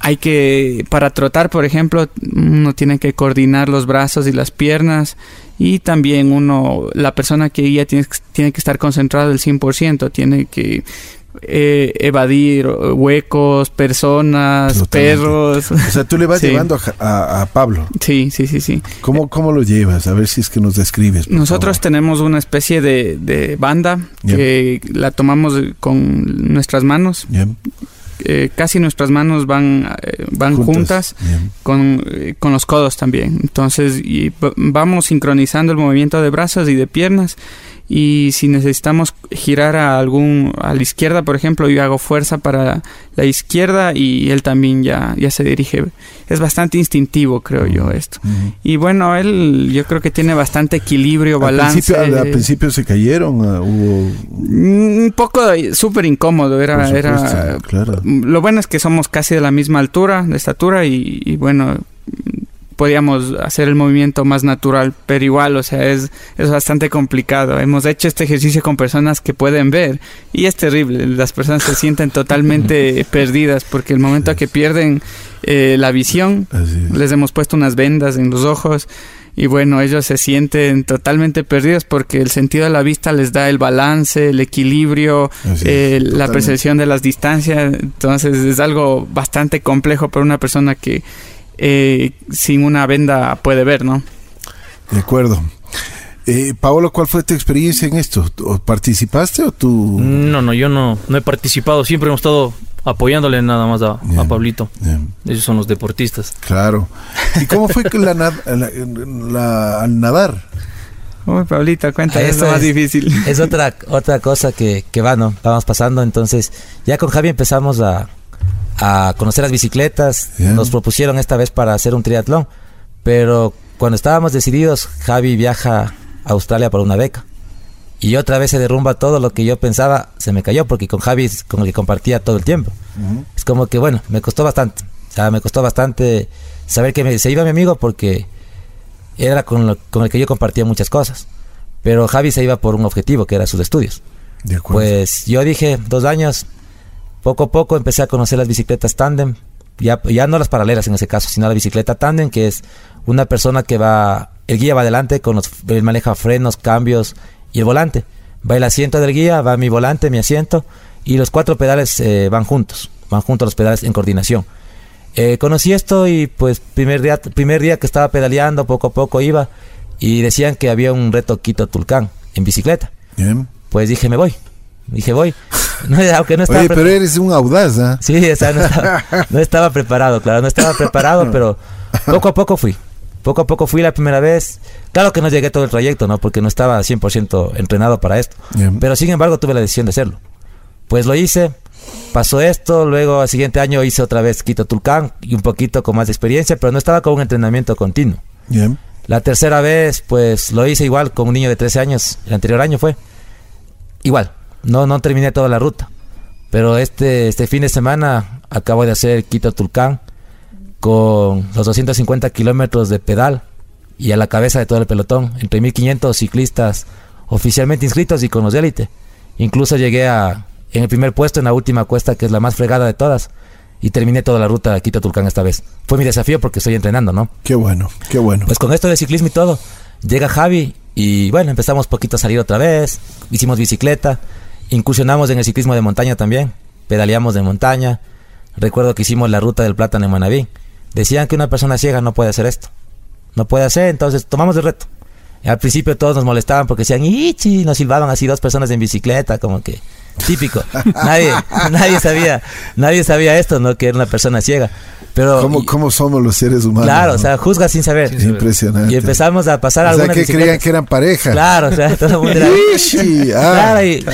hay que, para trotar, por ejemplo, uno tiene que coordinar los brazos y las piernas y también uno, la persona que guía tiene, tiene que estar concentrado el 100%, tiene que eh, evadir huecos, personas, perros. O sea, tú le vas sí. llevando a, a, a, Pablo. Sí, sí, sí, sí. ¿Cómo, ¿Cómo lo llevas? A ver si es que nos describes. Nosotros favor. tenemos una especie de, de banda yeah. que la tomamos con nuestras manos. Yeah. Eh, casi nuestras manos van, eh, van juntas, juntas con, eh, con, los codos también. Entonces y vamos sincronizando el movimiento de brazos y de piernas. Y si necesitamos girar a algún a la izquierda, por ejemplo, yo hago fuerza para la izquierda y él también ya, ya se dirige. Es bastante instintivo, creo yo, esto. Uh -huh. Y bueno, él yo creo que tiene bastante equilibrio, al balance. Principio, al principio se cayeron, uh, hubo... Un poco súper incómodo, era... Supuesto, era claro. Lo bueno es que somos casi de la misma altura, de estatura, y, y bueno, podíamos hacer el movimiento más natural, pero igual, o sea, es, es bastante complicado. Hemos hecho este ejercicio con personas que pueden ver y es terrible. Las personas se sienten totalmente perdidas porque el momento que pierden eh, la visión, les hemos puesto unas vendas en los ojos y bueno, ellos se sienten totalmente perdidos porque el sentido de la vista les da el balance, el equilibrio, eh, la percepción de las distancias. Entonces es algo bastante complejo para una persona que eh, sin una venda puede ver, ¿no? De acuerdo. Eh, Paolo, ¿cuál fue tu experiencia en esto? ¿Participaste o tú...? No, no, yo no, no he participado. Siempre hemos estado apoyándole nada más a, bien, a Pablito. Bien. Ellos son los deportistas. Claro. ¿Y cómo fue que la, la, la, al nadar? Uy, Pablito, cuenta, esto es más difícil. Es otra, otra cosa que, que va, ¿no? Vamos pasando. Entonces, ya con Javi empezamos a, a conocer las bicicletas. Yeah. Nos propusieron esta vez para hacer un triatlón. Pero cuando estábamos decididos, Javi viaja a Australia por una beca. Y otra vez se derrumba todo lo que yo pensaba, se me cayó porque con Javi es con el que compartía todo el tiempo. Uh -huh. Es como que, bueno, me costó bastante. O sea, me costó bastante saber que me, se iba mi amigo porque era con, lo, con el que yo compartía muchas cosas. Pero Javi se iba por un objetivo, que era sus estudios. Pues yo dije, dos años, poco a poco empecé a conocer las bicicletas tándem, ya, ya no las paralelas en ese caso, sino la bicicleta tándem, que es una persona que va, el guía va adelante, con los, él maneja frenos, cambios y el volante. Va el asiento del guía, va mi volante, mi asiento, y los cuatro pedales eh, van juntos, van juntos los pedales en coordinación. Eh, conocí esto y pues primer día, primer día que estaba pedaleando, poco a poco iba, y decían que había un reto Quito Tulcán en bicicleta. Bien. Pues dije, me voy. Dije, voy. No, aunque no estaba Oye, pero eres un audaz, ¿eh? Sí, o sea, no estaba, no estaba preparado, claro, no estaba preparado, pero poco a poco fui. Poco a poco fui la primera vez. Claro que no llegué todo el trayecto, ¿no? Porque no estaba 100% entrenado para esto. Pero sin embargo tuve la decisión de hacerlo. Pues lo hice, pasó esto, luego al siguiente año hice otra vez Quito Tulcán y un poquito con más experiencia, pero no estaba con un entrenamiento continuo. La tercera vez, pues lo hice igual con un niño de 13 años, el anterior año fue. Igual, no, no terminé toda la ruta. Pero este, este fin de semana acabo de hacer Quito-Tulcán con los 250 kilómetros de pedal y a la cabeza de todo el pelotón, entre 1500 ciclistas oficialmente inscritos y con los de élite. Incluso llegué a, en el primer puesto en la última cuesta, que es la más fregada de todas, y terminé toda la ruta de Quito-Tulcán esta vez. Fue mi desafío porque estoy entrenando, ¿no? Qué bueno, qué bueno. Pues con esto de ciclismo y todo, llega Javi y bueno, empezamos poquito a salir otra vez, hicimos bicicleta, incursionamos en el ciclismo de montaña también, pedaleamos de montaña. Recuerdo que hicimos la ruta del plátano en Manabí. Decían que una persona ciega no puede hacer esto. No puede hacer, entonces tomamos el reto. Al principio todos nos molestaban porque decían, ¡Ichi! Nos silbaban así dos personas en bicicleta, como que típico. nadie, nadie sabía, nadie sabía esto, ¿no? Que era una persona ciega. Pero, ¿Cómo, ¿Cómo, somos los seres humanos? Claro, o sea, juzga sin saber. Impresionante. Y empezamos a pasar o algunas sea, que creían que eran pareja. Claro, o sea, todo el mundo era... Ah. Claro, y...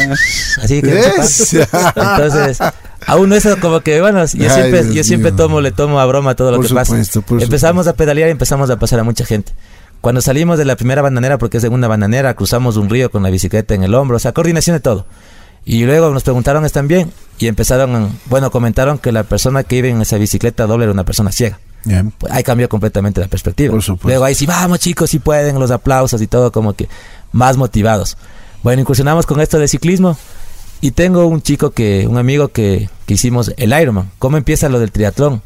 Así que... Entonces... A uno eso como que, bueno, yo siempre, Dios yo siempre mío. tomo, le tomo a broma todo lo Por que pasa. supuesto, por Empezamos a pedalear y empezamos a pasar a mucha gente. Cuando salimos de la primera bandanera, porque es segunda bandanera, cruzamos un río con la bicicleta en el hombro, o sea, coordinación de todo. Y luego nos preguntaron, ¿están bien? Y empezaron, bueno, comentaron que la persona que iba en esa bicicleta doble era una persona ciega. Bien. Pues ahí cambió completamente la perspectiva. Por supuesto. Luego ahí sí, vamos chicos, si pueden, los aplausos y todo, como que más motivados. Bueno, incursionamos con esto de ciclismo. Y tengo un chico que, un amigo que, que hicimos el Ironman. ¿Cómo empieza lo del triatlón?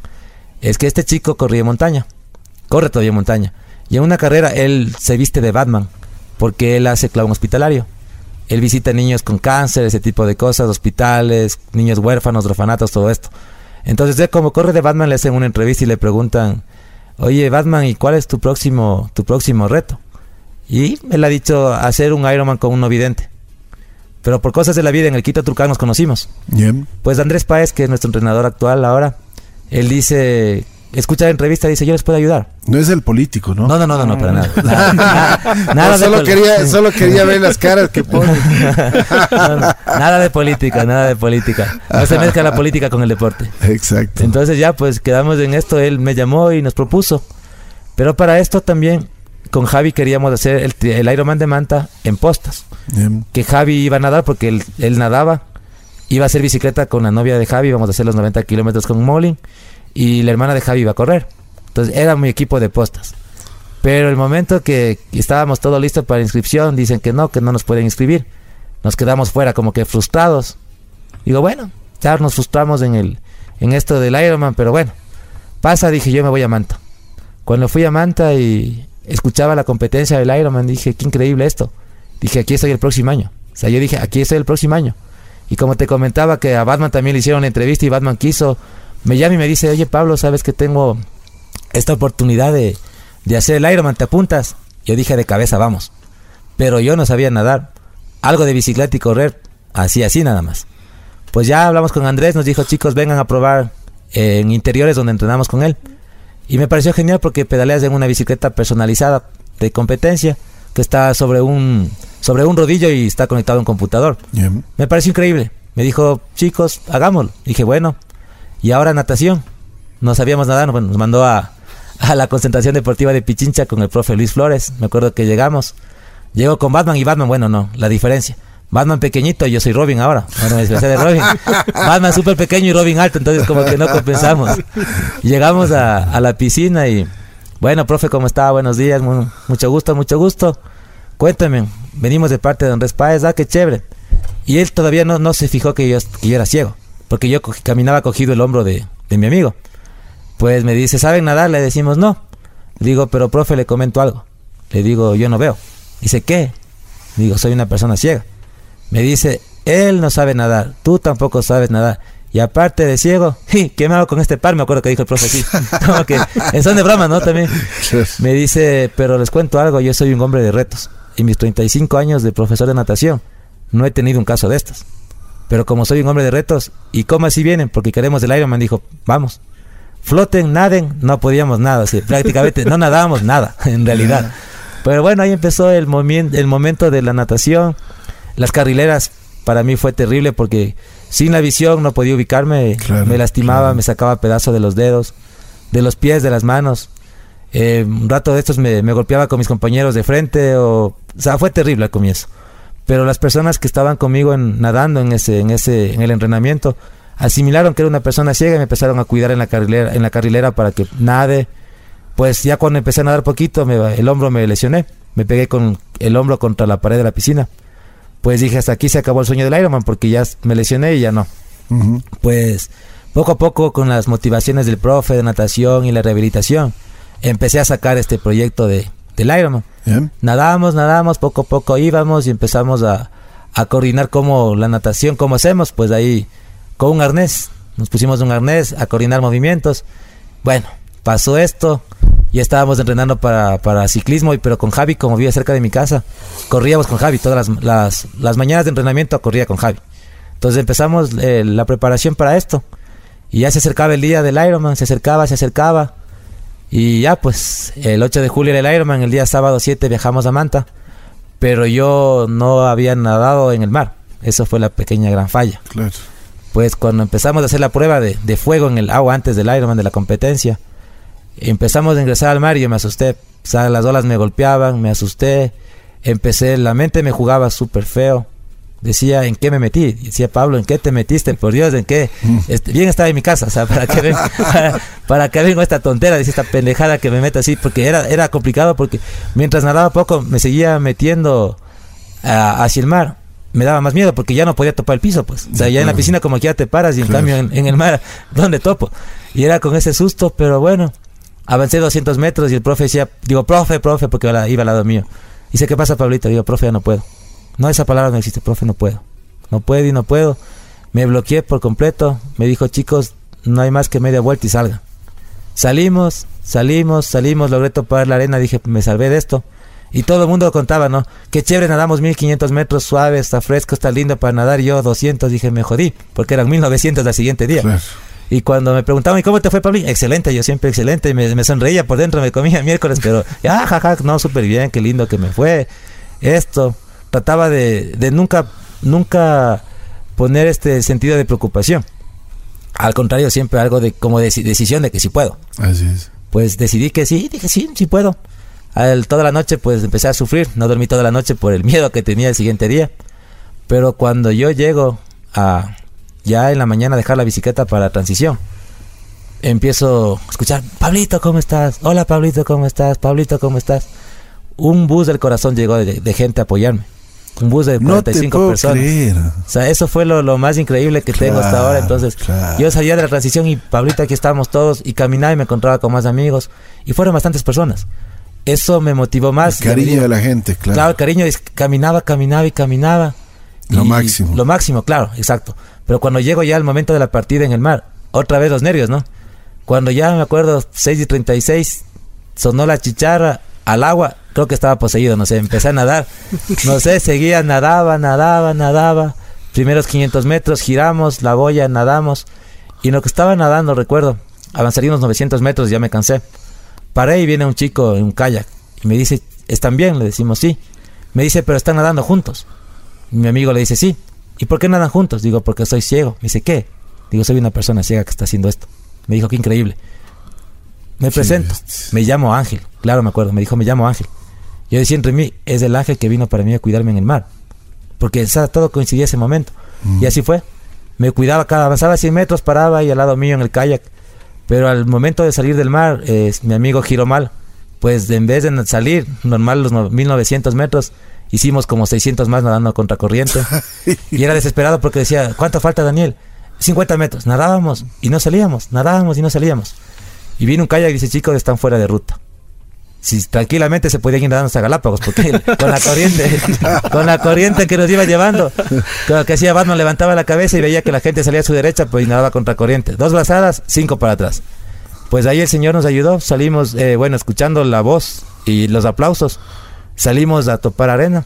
Es que este chico corría montaña. Corre todavía montaña. Y en una carrera él se viste de Batman. Porque él hace clown hospitalario. Él visita niños con cáncer, ese tipo de cosas, hospitales, niños huérfanos, orfanatos, todo esto. Entonces, él como corre de Batman, le hacen una entrevista y le preguntan, oye, Batman, ¿y cuál es tu próximo, tu próximo reto? Y él ha dicho hacer un Ironman con un no vidente. Pero por cosas de la vida en el Quito Trucán nos conocimos. Bien. Pues Andrés Páez, que es nuestro entrenador actual ahora, él dice, escucha la entrevista y dice, yo les puedo ayudar. No es el político, ¿no? No, no, no, no, no para nada. Nada, nada, de solo, quería, solo quería ver las caras que pone. No, nada de política, nada de política. No se mezcla la política con el deporte. Exacto. Entonces ya pues quedamos en esto, él me llamó y nos propuso. Pero para esto también con Javi queríamos hacer el, Ironman de Manta en postas. Bien. Que Javi iba a nadar porque él, él nadaba. Iba a hacer bicicleta con la novia de Javi, íbamos a hacer los 90 kilómetros con Molin. Y la hermana de Javi iba a correr. Entonces era mi equipo de postas. Pero el momento que estábamos todos listos para inscripción, dicen que no, que no nos pueden inscribir. Nos quedamos fuera como que frustrados. Digo, bueno, ya nos frustramos en el en esto del Ironman, pero bueno. Pasa, dije, yo me voy a Manta. Cuando fui a Manta y escuchaba la competencia del Ironman, dije, qué increíble esto. Dije, aquí estoy el próximo año. O sea, yo dije, aquí estoy el próximo año. Y como te comentaba que a Batman también le hicieron una entrevista y Batman quiso, me llama y me dice, oye Pablo, sabes que tengo esta oportunidad de, de hacer el Ironman, ¿te apuntas? Yo dije de cabeza, vamos. Pero yo no sabía nadar. Algo de bicicleta y correr, así, así nada más. Pues ya hablamos con Andrés, nos dijo, chicos, vengan a probar eh, en interiores donde entrenamos con él. Y me pareció genial porque pedaleas en una bicicleta personalizada de competencia que está sobre un, sobre un rodillo y está conectado a un computador. Me pareció increíble. Me dijo, chicos, hagámoslo. Dije, bueno. Y ahora natación. No sabíamos nadar, bueno, nos mandó a, a la concentración deportiva de Pichincha con el profe Luis Flores. Me acuerdo que llegamos. Llegó con Batman y Batman, bueno, no, la diferencia. Batman pequeñito, yo soy Robin ahora. Bueno, me de Robin. Batman súper pequeño y Robin alto, entonces como que no compensamos. Llegamos a, a la piscina y, bueno, profe, ¿cómo está? Buenos días, mu- mucho gusto, mucho gusto. Cuéntame, venimos de parte de Andrés Páez, ah, qué chévere. Y él todavía no, no se fijó que yo, que yo era ciego, porque yo co- caminaba cogido el hombro de, de mi amigo. Pues me dice, ¿saben nadar? Le decimos, no. Le digo, pero profe, le comento algo. Le digo, yo no veo. Dice, ¿qué? Digo, soy una persona ciega. Me dice, él no sabe nadar, tú tampoco sabes nadar. Y aparte de ciego, ¿qué me hago con este par? Me acuerdo que dijo el profe así. Como que en son de broma, ¿no? También. Me dice, pero les cuento algo, yo soy un hombre de retos. En mis 35 años de profesor de natación, no he tenido un caso de estos. Pero como soy un hombre de retos, ¿y cómo así vienen? Porque queremos el Ironman, dijo, vamos. Floten, naden, no podíamos nada, prácticamente no nadábamos nada, en realidad. Pero bueno, ahí empezó el, momen- el momento de la natación. Las carrileras para mí fue terrible porque sin la visión no podía ubicarme, Claro, me lastimaba, claro. me sacaba pedazos de los dedos, de los pies, de las manos. Eh, un rato de estos me, me golpeaba con mis compañeros de frente, o, o sea, fue terrible al comienzo. Pero las personas que estaban conmigo en, nadando en ese, en ese, en el entrenamiento, asimilaron que era una persona ciega y me empezaron a cuidar en la carrilera, en la carrilera para que nade. Pues ya cuando empecé a nadar poquito, me- el hombro me lesioné. Me pegué con el hombro contra la pared de la piscina. Pues dije, hasta aquí se acabó el sueño del Ironman porque ya me lesioné y ya no. Pues poco a poco con las motivaciones del profe de natación y la rehabilitación, empecé a sacar este proyecto de, del Ironman. Bien. Nadábamos, nadábamos, poco a poco íbamos y empezamos a, a coordinar cómo la natación, cómo hacemos, pues ahí con un arnés, nos pusimos un arnés a coordinar movimientos. Bueno, pasó esto, ya estábamos entrenando para, para ciclismo, y pero con Javi, como vive cerca de mi casa, corríamos con Javi, todas las, las, las mañanas de entrenamiento corría con Javi. Entonces empezamos eh, la preparación para esto. Y ya se acercaba el día del Ironman, se acercaba, se acercaba. Y ya pues el 8 de julio era el Ironman, el día sábado 7 viajamos a Manta. Pero yo no había nadado en el mar. Eso fue la pequeña gran falla. Claro. Pues cuando empezamos a hacer la prueba de, de fuego en el agua antes del Ironman de la competencia, empezamos a ingresar al mar y yo me asusté. O sea, las olas me golpeaban, me asusté. Empecé, la mente me jugaba súper feo. Decía, ¿en qué me metí? Decía, Pablo, ¿en qué te metiste? Por Dios, ¿en qué? Este, bien estaba en mi casa, o sea, ¿para qué, ven- para, para qué vengo a esta tontera? Decía, esta pendejada que me meto así, porque era, era complicado, porque mientras nadaba poco, me seguía metiendo a- hacia el mar. Me daba más miedo, porque ya no podía topar el piso, pues. O sea, ya en la piscina como que ya te paras, y en cambio en, en el mar, ¿dónde topo? Y era con ese susto, pero bueno, avancé 200 metros y el profe decía, digo, profe, profe, porque iba, al lado mío. Dice, ¿qué pasa, Pablito? Digo, profe, ya no puedo. No, esa palabra no existe, profe, no puedo. No puedo y no puedo. Me bloqueé por completo. Me dijo, chicos, no hay más que media vuelta y salga. Salimos, salimos, salimos, logré topar la arena, dije, me salvé de esto. Y todo el mundo contaba, ¿no? Qué chévere, nadamos 1500 metros, suave, está fresco, está lindo para nadar. Yo 200, dije, me jodí, porque eran 1900 al siguiente día. Claro. Y cuando me preguntaban, ¿y cómo te fue, Pablo? Excelente, yo siempre excelente. Y me, me sonreía por dentro, me comía miércoles, pero, ah, jaja, no, súper bien, qué lindo que me fue. Esto. Trataba de, de nunca, nunca poner este sentido de preocupación. Al contrario, siempre algo de como deci- decisión de que sí puedo. Así es. Pues decidí que sí, dije sí, sí puedo. Al- toda la noche pues empecé a sufrir, no dormí toda la noche por el miedo que tenía el siguiente día. Pero cuando yo llego a ya en la mañana dejar la bicicleta para la transición, empiezo a escuchar, Pablito, ¿cómo estás? Hola Pablito, ¿cómo estás? Pablito, ¿cómo estás? Un bus del corazón llegó de, de gente a apoyarme. Un bus de No te 45 puedo personas. creer. O sea, eso fue lo, lo más increíble que tengo hasta Claro, ahora. Entonces, claro. yo salía de la transición y Pablito, aquí estábamos todos y caminaba y me encontraba con más amigos. Y fueron bastantes personas. Eso me motivó más. El cariño de la gente, claro. Claro, el cariño es caminaba, caminaba y caminaba. Lo Y- máximo. Lo máximo, claro, exacto. Pero cuando llego ya al momento de la partida en el mar, otra vez los nervios, ¿no? Cuando ya me acuerdo, 6 y 36, sonó la chicharra al agua, creo que estaba poseído, no sé, empecé a nadar. No sé, seguía, nadaba, nadaba, nadaba. Primeros 500 metros, giramos, la boya, nadamos. Y en lo que estaba nadando, recuerdo, avanzaría unos 900 metros, ya me cansé. Paré y viene un chico en un kayak y me dice, ¿están bien? Le decimos sí. Me dice, pero están nadando juntos. Y mi amigo le dice, sí. ¿Y por qué nadan juntos? Digo, porque soy ciego. Me dice, ¿qué? Digo, soy una persona ciega que está haciendo esto. Me dijo, qué increíble. Me presento. bestia. Me llamo Ángel. Claro, me acuerdo. Me dijo, me llamo Ángel. Yo decía entre mí, es el ángel que vino para mí a cuidarme en el mar. Porque todo coincidía ese momento. Y así fue. Me cuidaba cada, avanzaba 100 metros, paraba y al lado mío en el kayak. Pero al momento de salir del mar, eh, mi amigo giró mal. Pues en vez de salir normal los no- 1900 metros, hicimos como 600 más nadando a contracorriente. y era desesperado porque decía, ¿cuánto falta Daniel? 50 metros. Nadábamos y no salíamos, nadábamos y no salíamos. Y vino un kayak y dice, chicos, están fuera de ruta. Si tranquilamente se ir nadando hasta Galápagos, porque con la corriente, con la corriente que nos iba llevando, lo que hacía Batman levantaba la cabeza y veía que la gente salía a su derecha, pues y nadaba contra corriente. Dos brazadas, cinco para atrás. Pues ahí el Señor nos ayudó, salimos, eh, bueno, escuchando la voz y los aplausos, salimos a topar arena.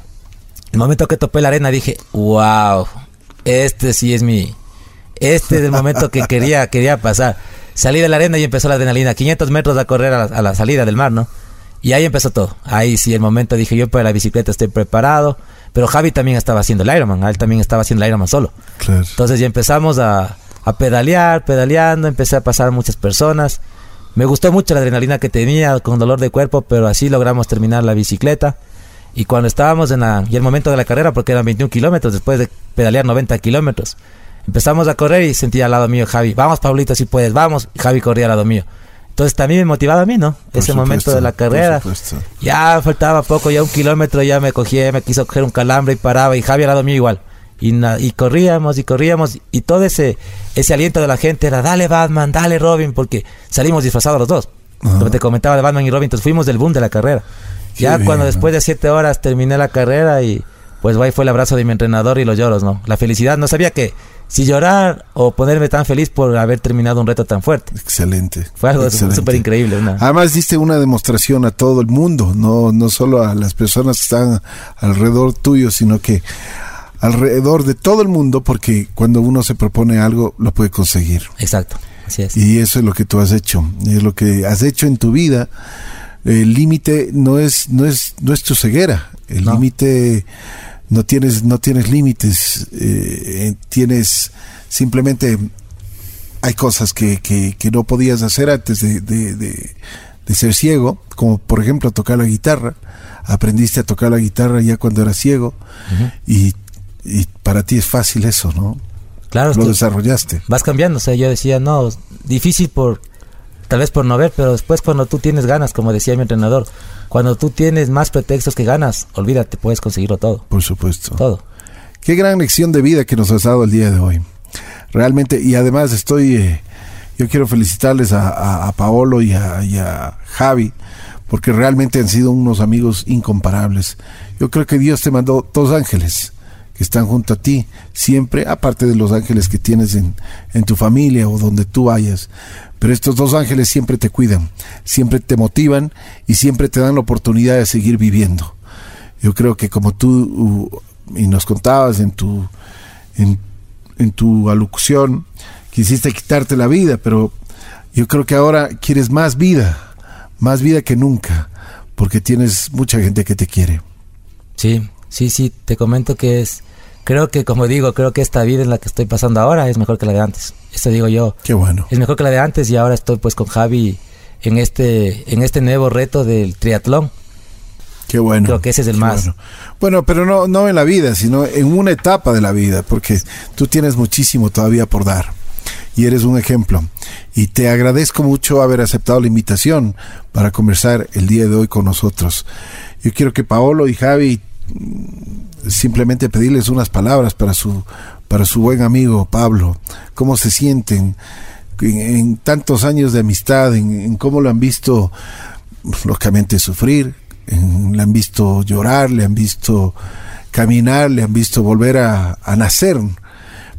El momento que topé la arena dije, wow, este sí es mi, este es el momento que quería, quería pasar. Salí de la arena y empezó la adrenalina, 500 metros a correr a la, a la salida del mar, ¿no? Y ahí empezó todo. Ahí sí, el momento dije yo para la bicicleta estoy preparado. Pero Javi también estaba haciendo el Ironman, él también estaba haciendo el Ironman solo. Claro. Entonces ya empezamos a, a pedalear, pedaleando, empecé a pasar muchas personas. Me gustó mucho la adrenalina que tenía con dolor de cuerpo, pero así logramos terminar la bicicleta. Y cuando estábamos en la, y el momento de la carrera, porque eran 21 kilómetros, después de pedalear 90 kilómetros, Empezamos a correr y sentía al lado mío Javi, vamos Pablito si puedes, vamos, y Javi corría al lado mío. Entonces también me motivaba a mí, ¿no? Por Ese momento de la carrera. Ya faltaba poco, ya un kilómetro ya me cogía, me quiso coger un calambre y paraba y Javi al lado mío igual. Y, corríamos y corríamos y todo ese, ese aliento de la gente era dale Batman, dale Robin, porque salimos disfrazados los dos. Ajá. Como te comentaba de Batman y Robin, entonces fuimos del boom de la carrera. Qué ya bien, cuando ¿no? después de siete horas terminé la carrera y pues ahí fue el abrazo de mi entrenador y los lloros, ¿no? La felicidad, no sabía que si llorar o ponerme tan feliz por haber terminado un reto tan fuerte. Excelente. Fue algo súper increíble. una- Además diste una demostración a todo el mundo, no, no solo a las personas que están alrededor tuyo, sino que alrededor de todo el mundo, porque cuando uno se propone algo, lo puede conseguir. Exacto, así es. Y eso es lo que tú has hecho, es lo que has hecho en tu vida. El límite no es, no es, no es tu ceguera. El No. límite no tienes, no tienes límites. eh, tienes simplemente hay cosas que, que, que no podías hacer antes de, de, de- de ser ciego, como por ejemplo tocar la guitarra. Aprendiste a tocar la guitarra ya cuando eras ciego y, y para ti es fácil eso, ¿no? Claro, Lo desarrollaste. vas cambiando. O sea, yo decía, no, difícil por, tal vez por no ver, pero después cuando tú tienes ganas, como decía mi entrenador, cuando tú tienes más pretextos que ganas, olvídate, puedes conseguirlo todo, Por supuesto. todo. Qué gran lección de vida que nos has dado el día de hoy. Realmente, y además estoy, eh, yo quiero felicitarles a, a- a Paolo y a, y a Javi, porque realmente han sido unos amigos incomparables. Yo creo que Dios te mandó dos ángeles que están junto a ti, siempre, aparte de los ángeles que tienes en, en tu familia o donde tú vayas. Pero estos dos ángeles siempre te cuidan, siempre te motivan y siempre te dan la oportunidad de seguir viviendo. Yo creo que como tú uh, y nos contabas en tu en, en tu alocución quisiste quitarte la vida, pero yo creo que ahora quieres más vida, más vida que nunca, porque tienes mucha gente que te quiere. Sí, sí, sí, te comento que es, creo que como digo, creo que esta vida en la que estoy pasando ahora es mejor que la de antes. Esto digo yo, Qué bueno. es mejor que la de antes y ahora estoy pues con Javi en este, en este nuevo reto del triatlón. Qué bueno. Creo que ese es el más. Bueno. Bueno, pero no, no en la vida, sino en una etapa de la vida, porque tú tienes muchísimo todavía por dar. Y eres un ejemplo. Y te agradezco mucho haber aceptado la invitación para conversar el día de hoy con nosotros. Yo quiero que Paolo y Javi simplemente pedirles unas palabras para su, para su buen amigo Pablo. ¿Cómo se sienten en, tantos años de amistad? En, cómo lo han visto, lógicamente, sufrir, le han visto llorar, le han visto caminar, le han visto volver a, nacer.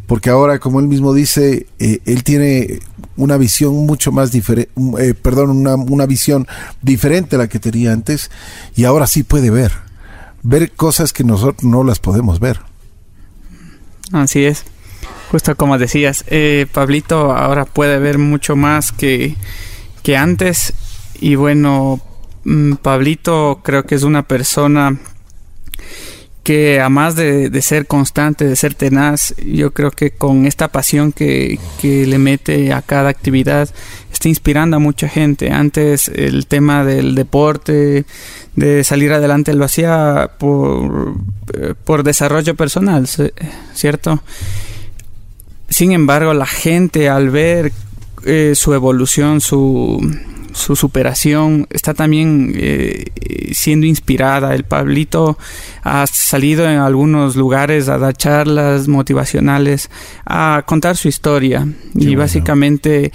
Porque ahora, como él mismo dice, eh, él tiene una visión mucho más diferente, perdón, una, una visión diferente a la que tenía antes y ahora sí puede ver, ver cosas que nosotros no las podemos ver. Así es. Justo como decías, eh, Pablito ahora puede ver mucho más que, que antes. Y bueno, mm, Pablito creo que es una persona que a más de, de ser constante, de ser tenaz, yo creo que con esta pasión que, que le mete a cada actividad, está inspirando a mucha gente. Antes el tema del deporte, de salir adelante, lo hacía por, eh, por desarrollo personal, ¿cierto? Sin embargo, la gente al ver eh, su evolución, su, su superación, está también eh, siendo inspirada. El Pablito ha salido en algunos lugares a dar charlas motivacionales, a contar su historia. y bueno. básicamente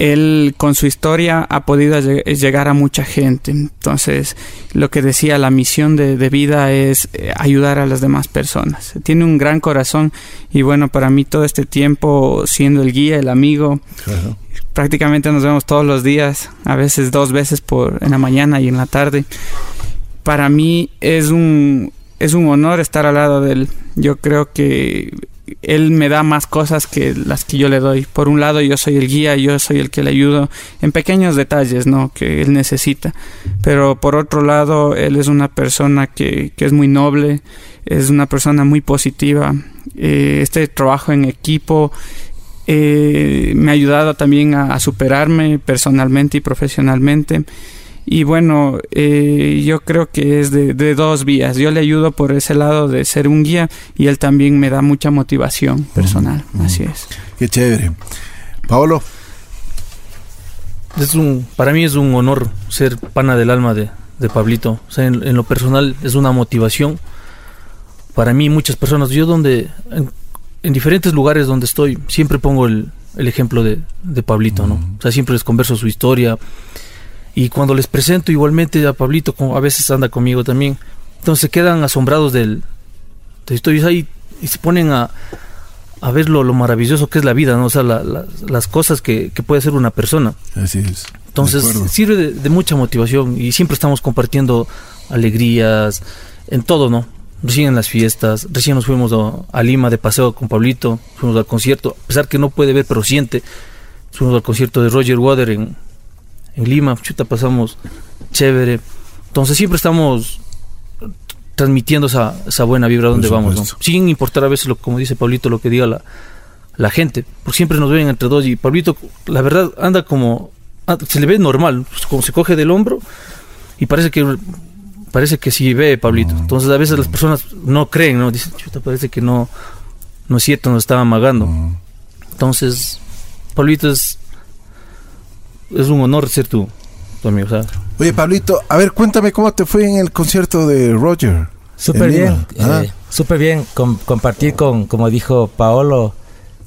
él con su historia ha podido lle- llegar a mucha gente. Entonces, lo que decía, la misión de, de vida es eh, ayudar a las demás personas. Tiene un gran corazón y bueno, para mí todo este tiempo siendo el guía, el amigo, Claro. prácticamente nos vemos todos los días, a veces dos veces por en la mañana y en la tarde. Para mí es un es un honor estar al lado de él. Yo creo que él me da más cosas que las que yo le doy. Por un lado, yo soy el guía, yo soy el que le ayudo en pequeños detalles, ¿no? Que él necesita. Pero por otro lado, él es una persona que, que es muy noble, es una persona muy positiva. Eh, este trabajo en equipo eh, me ha ayudado también a, a superarme personalmente y profesionalmente. Y bueno, eh, yo creo que es de, de, dos vías. Yo le ayudo por ese lado de ser un guía y él también me da mucha motivación personal. Así es. Qué chévere. Paolo. Es un, para mí es un honor ser pana del alma de, de Pablito. O sea, en, en, lo personal es una motivación. Para mí, muchas personas, yo donde, en, en diferentes lugares donde estoy, siempre pongo el, el ejemplo de, de Pablito, ¿no? O sea, siempre les converso su historia. Y cuando les presento igualmente a Pablito, como a veces anda conmigo también, entonces se quedan asombrados del, de historias ahí y se ponen a, a ver lo, lo, maravilloso que es la vida, ¿no? O sea, la, la, las cosas que, que, puede hacer una persona. Así es. Entonces sirve de, de, mucha motivación y siempre estamos compartiendo alegrías en todo, ¿no? Recién en las fiestas, recién nos fuimos a, a, Lima de paseo con Pablito, fuimos al concierto, a pesar que no puede ver, pero siente. Fuimos al concierto de Roger Water en, en Lima, chuta, pasamos chévere. Entonces siempre estamos transmitiendo esa, esa buena vibra donde vamos, ¿no? sin importar a veces, lo, como dice Pablito, lo que diga la, la gente, porque siempre nos ven entre dos y Pablito, la verdad, anda como, se le ve normal, pues, como se coge del hombro y parece que parece que sí ve Pablito. Entonces a veces las personas no creen, ¿no? Dicen, chuta, parece que no, no es cierto, nos estaba amagando. Entonces, Pablito es, es un honor ser tu, tu amigo, ¿sabes? Oye, Pablito, a ver, cuéntame cómo te fue en el concierto de Roger. Súper bien, eh, súper bien com compartir con, como dijo Paolo,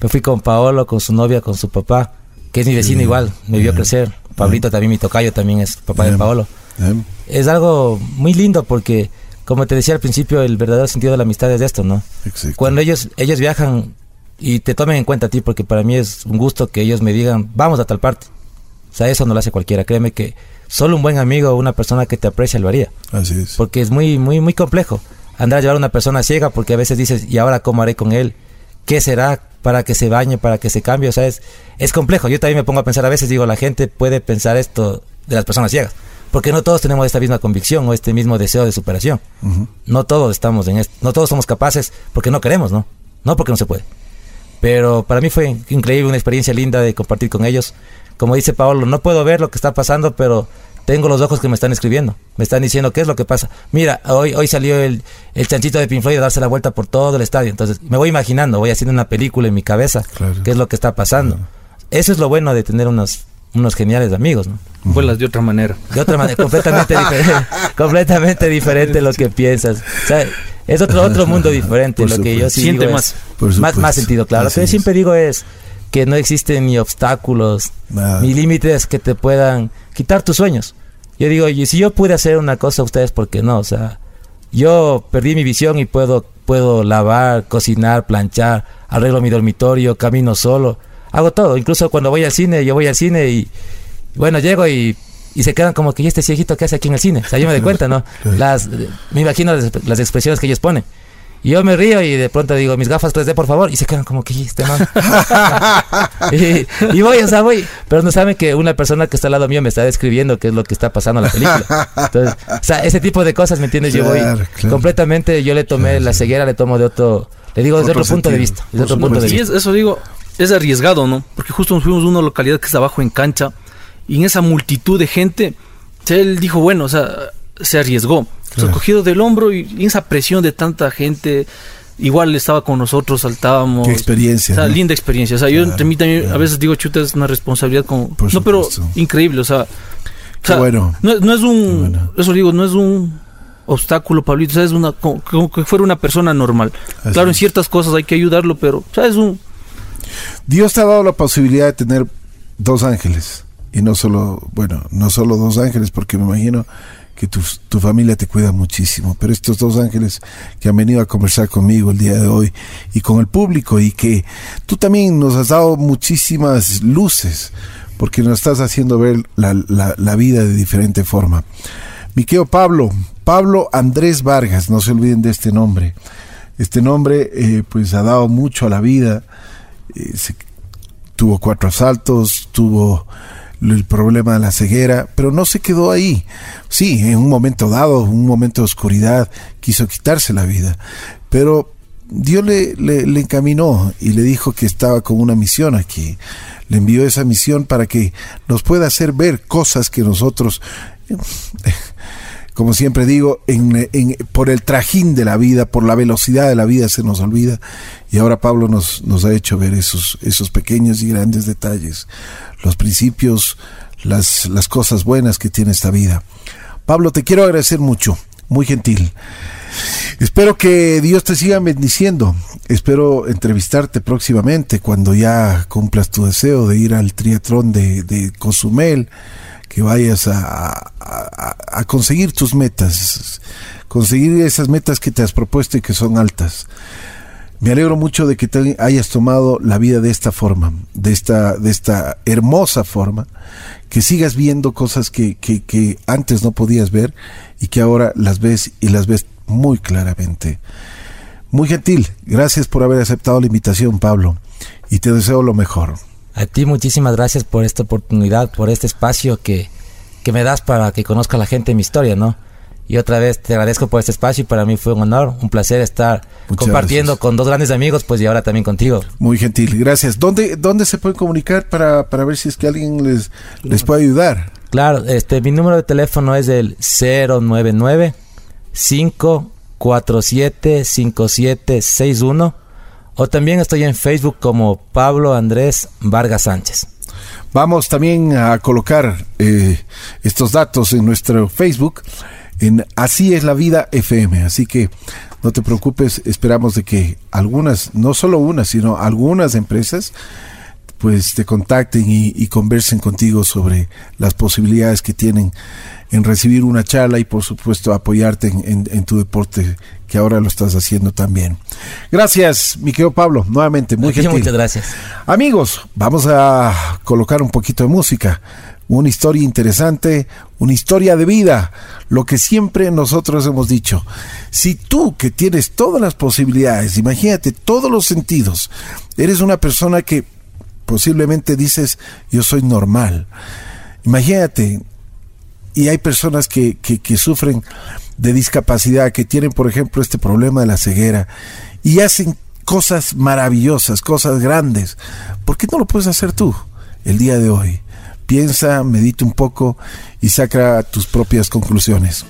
me fui con Paolo, con su novia, con su papá, que es mi vecino sí, igual, me vio crecer. Pablito también, mi tocayo también es papá de Paolo. Es algo muy lindo porque, como te decía al principio, el verdadero sentido de la amistad es esto, ¿no? Exacto. Cuando ellos, ellos viajan y te tomen en cuenta a ti, porque para mí es un gusto que ellos me digan, vamos a tal parte. O sea, eso no lo hace cualquiera. Créeme que solo un buen amigo o una persona que te aprecia lo haría. Así es. Porque es muy, muy, muy complejo andar a llevar a una persona ciega porque a veces dices, ¿y ahora cómo haré con él? ¿Qué será para que se bañe, para que se cambie? O sea, es, es complejo. Yo también me pongo a pensar a veces, digo, la gente puede pensar esto de las personas ciegas. Porque no todos tenemos esta misma convicción o este mismo deseo de superación. Uh -huh. No todos estamos en esto. No todos somos capaces porque no queremos, ¿no? No porque no se puede. Pero para mí fue increíble, una experiencia linda de compartir con ellos. Como dice Paolo, no puedo ver lo que está pasando, pero tengo los ojos que me están escribiendo. Me están diciendo qué es lo que pasa. Mira, hoy, hoy salió el, el chanchito de Pink Floyd a darse la vuelta por todo el estadio. Entonces me voy imaginando, voy haciendo una película en mi cabeza, claro. qué es lo que está pasando. Claro. Eso es lo bueno de tener unos, unos geniales amigos, ¿no? Vuelas de otra manera. De otra manera, completamente diferente. completamente diferente lo que piensas. O sea, es otro, otro mundo diferente. lo que yo sí Siente digo más. Es, más. Más sentido, claro. Así lo que yo siempre digo es que no existen ni obstáculos, ni límites que te puedan quitar tus sueños. Yo digo, y si yo pude hacer una cosa, ustedes, ¿por qué no? O sea, yo perdí mi visión y puedo, puedo lavar, cocinar, planchar, arreglo mi dormitorio, camino solo, hago todo. Incluso cuando voy al cine, yo voy al cine y, bueno, llego y, y se quedan como que, ¿y este ciejito qué hace aquí en el cine? O sea, yo me doy cuenta, ¿no? Las, me imagino las, las expresiones que ellos ponen. Y yo me río y de pronto digo, mis gafas 3D, por favor. Y se quedan como que, este man. y, y, voy, o sea, voy. Pero no saben que una persona que está al lado mío me está describiendo qué es lo que está pasando en la película. Entonces, o sea, ese tipo de cosas, ¿me entiendes? Claro, yo voy claro. completamente, yo le tomé claro, la ceguera, le tomo de otro, le digo desde otro, otro punto de vista. Desde otro punto de y vista. Es, eso digo, es arriesgado, ¿no? Porque justo nos fuimos a una localidad que está abajo en cancha. Y en esa multitud de gente, él dijo, bueno, o sea, se arriesgó. Claro. cogido del hombro y, y esa presión de tanta gente, igual estaba con nosotros, saltábamos. Qué experiencia. O sea, ¿no? linda experiencia. O sea, claro, yo entre mí también claro. a veces digo, chuta, es una responsabilidad con... Por no, pero increíble, o sea... O sea bueno. No, no, es un... Bueno. Eso digo, no es un obstáculo, Pablito. O sea, es una, como, como que fuera una persona normal. Así claro, en ciertas cosas hay que ayudarlo, pero, o sea, es un... Dios te ha dado la posibilidad de tener dos ángeles. Y no solo, bueno, no solo dos ángeles, porque me imagino que tu, tu, familia te cuida muchísimo, pero estos dos ángeles que han venido a conversar conmigo el día de hoy y con el público y que tú también nos has dado muchísimas luces porque nos estás haciendo ver la, la, vida de diferente forma. Mi querido Pablo, Pablo Andrés Vargas, no se olviden de este nombre. Este nombre eh, pues ha dado mucho a la vida, eh, tuvo cuatro asaltos, tuvo el problema de la ceguera, pero no se quedó ahí. Sí, en un momento dado, un momento de oscuridad, quiso quitarse la vida, pero Dios le, le, encaminó y le dijo que estaba con una misión aquí. Le envió esa misión para que nos pueda hacer ver cosas que nosotros como siempre digo, en, en, por el trajín de la vida, por la velocidad de la vida se nos olvida. Y ahora Pablo nos, nos ha hecho ver esos, esos pequeños y grandes detalles, los principios, las, las cosas buenas que tiene esta vida. Pablo, te quiero agradecer mucho, muy gentil. Espero que Dios te siga bendiciendo. Espero entrevistarte próximamente cuando ya cumplas tu deseo de ir al triatlón de, de Cozumel que vayas a, a, conseguir tus metas, conseguir esas metas que te has propuesto y que son altas. Me alegro mucho de que te hayas tomado la vida de esta forma, de esta, de esta hermosa forma, que sigas viendo cosas que, que, que antes no podías ver y que ahora las ves y las ves muy claramente. Muy gentil, gracias por haber aceptado la invitación, Pablo, y te deseo lo mejor. A ti muchísimas gracias por esta oportunidad, por este espacio que, que me das para que conozca la gente mi historia, ¿no? Y otra vez te agradezco por este espacio y para mí fue un honor, un placer estar Muchas compartiendo gracias. con dos grandes amigos, pues y ahora también contigo. Muy gentil, gracias. ¿Dónde, dónde se pueden comunicar para, para ver si es que alguien les, les puede ayudar? Claro, este mi número de teléfono es el 099 547 5761 o también estoy en Facebook como Pablo Andrés Vargas Sánchez. Vamos también a colocar eh, estos datos en nuestro Facebook en Así es la vida FM. Así que no te preocupes, esperamos de que algunas, no solo unas, sino algunas empresas pues te contacten y, y, conversen contigo sobre las posibilidades que tienen en recibir una charla y por supuesto apoyarte en, en, en tu deporte que ahora lo estás haciendo también. Gracias, mi querido Pablo, nuevamente, muy. Muchas gracias. Amigos, vamos a colocar un poquito de música. Una historia interesante, una historia de vida, lo que siempre nosotros hemos dicho. Si tú que tienes todas las posibilidades, imagínate todos los sentidos, eres una persona que posiblemente dices, yo soy normal. Imagínate, y hay personas que, que, sufren de discapacidad, que tienen, por ejemplo, este problema de la ceguera, y hacen cosas maravillosas, cosas grandes. ¿Por qué no lo puedes hacer tú el día de hoy? Piensa, medita un poco y saca tus propias conclusiones.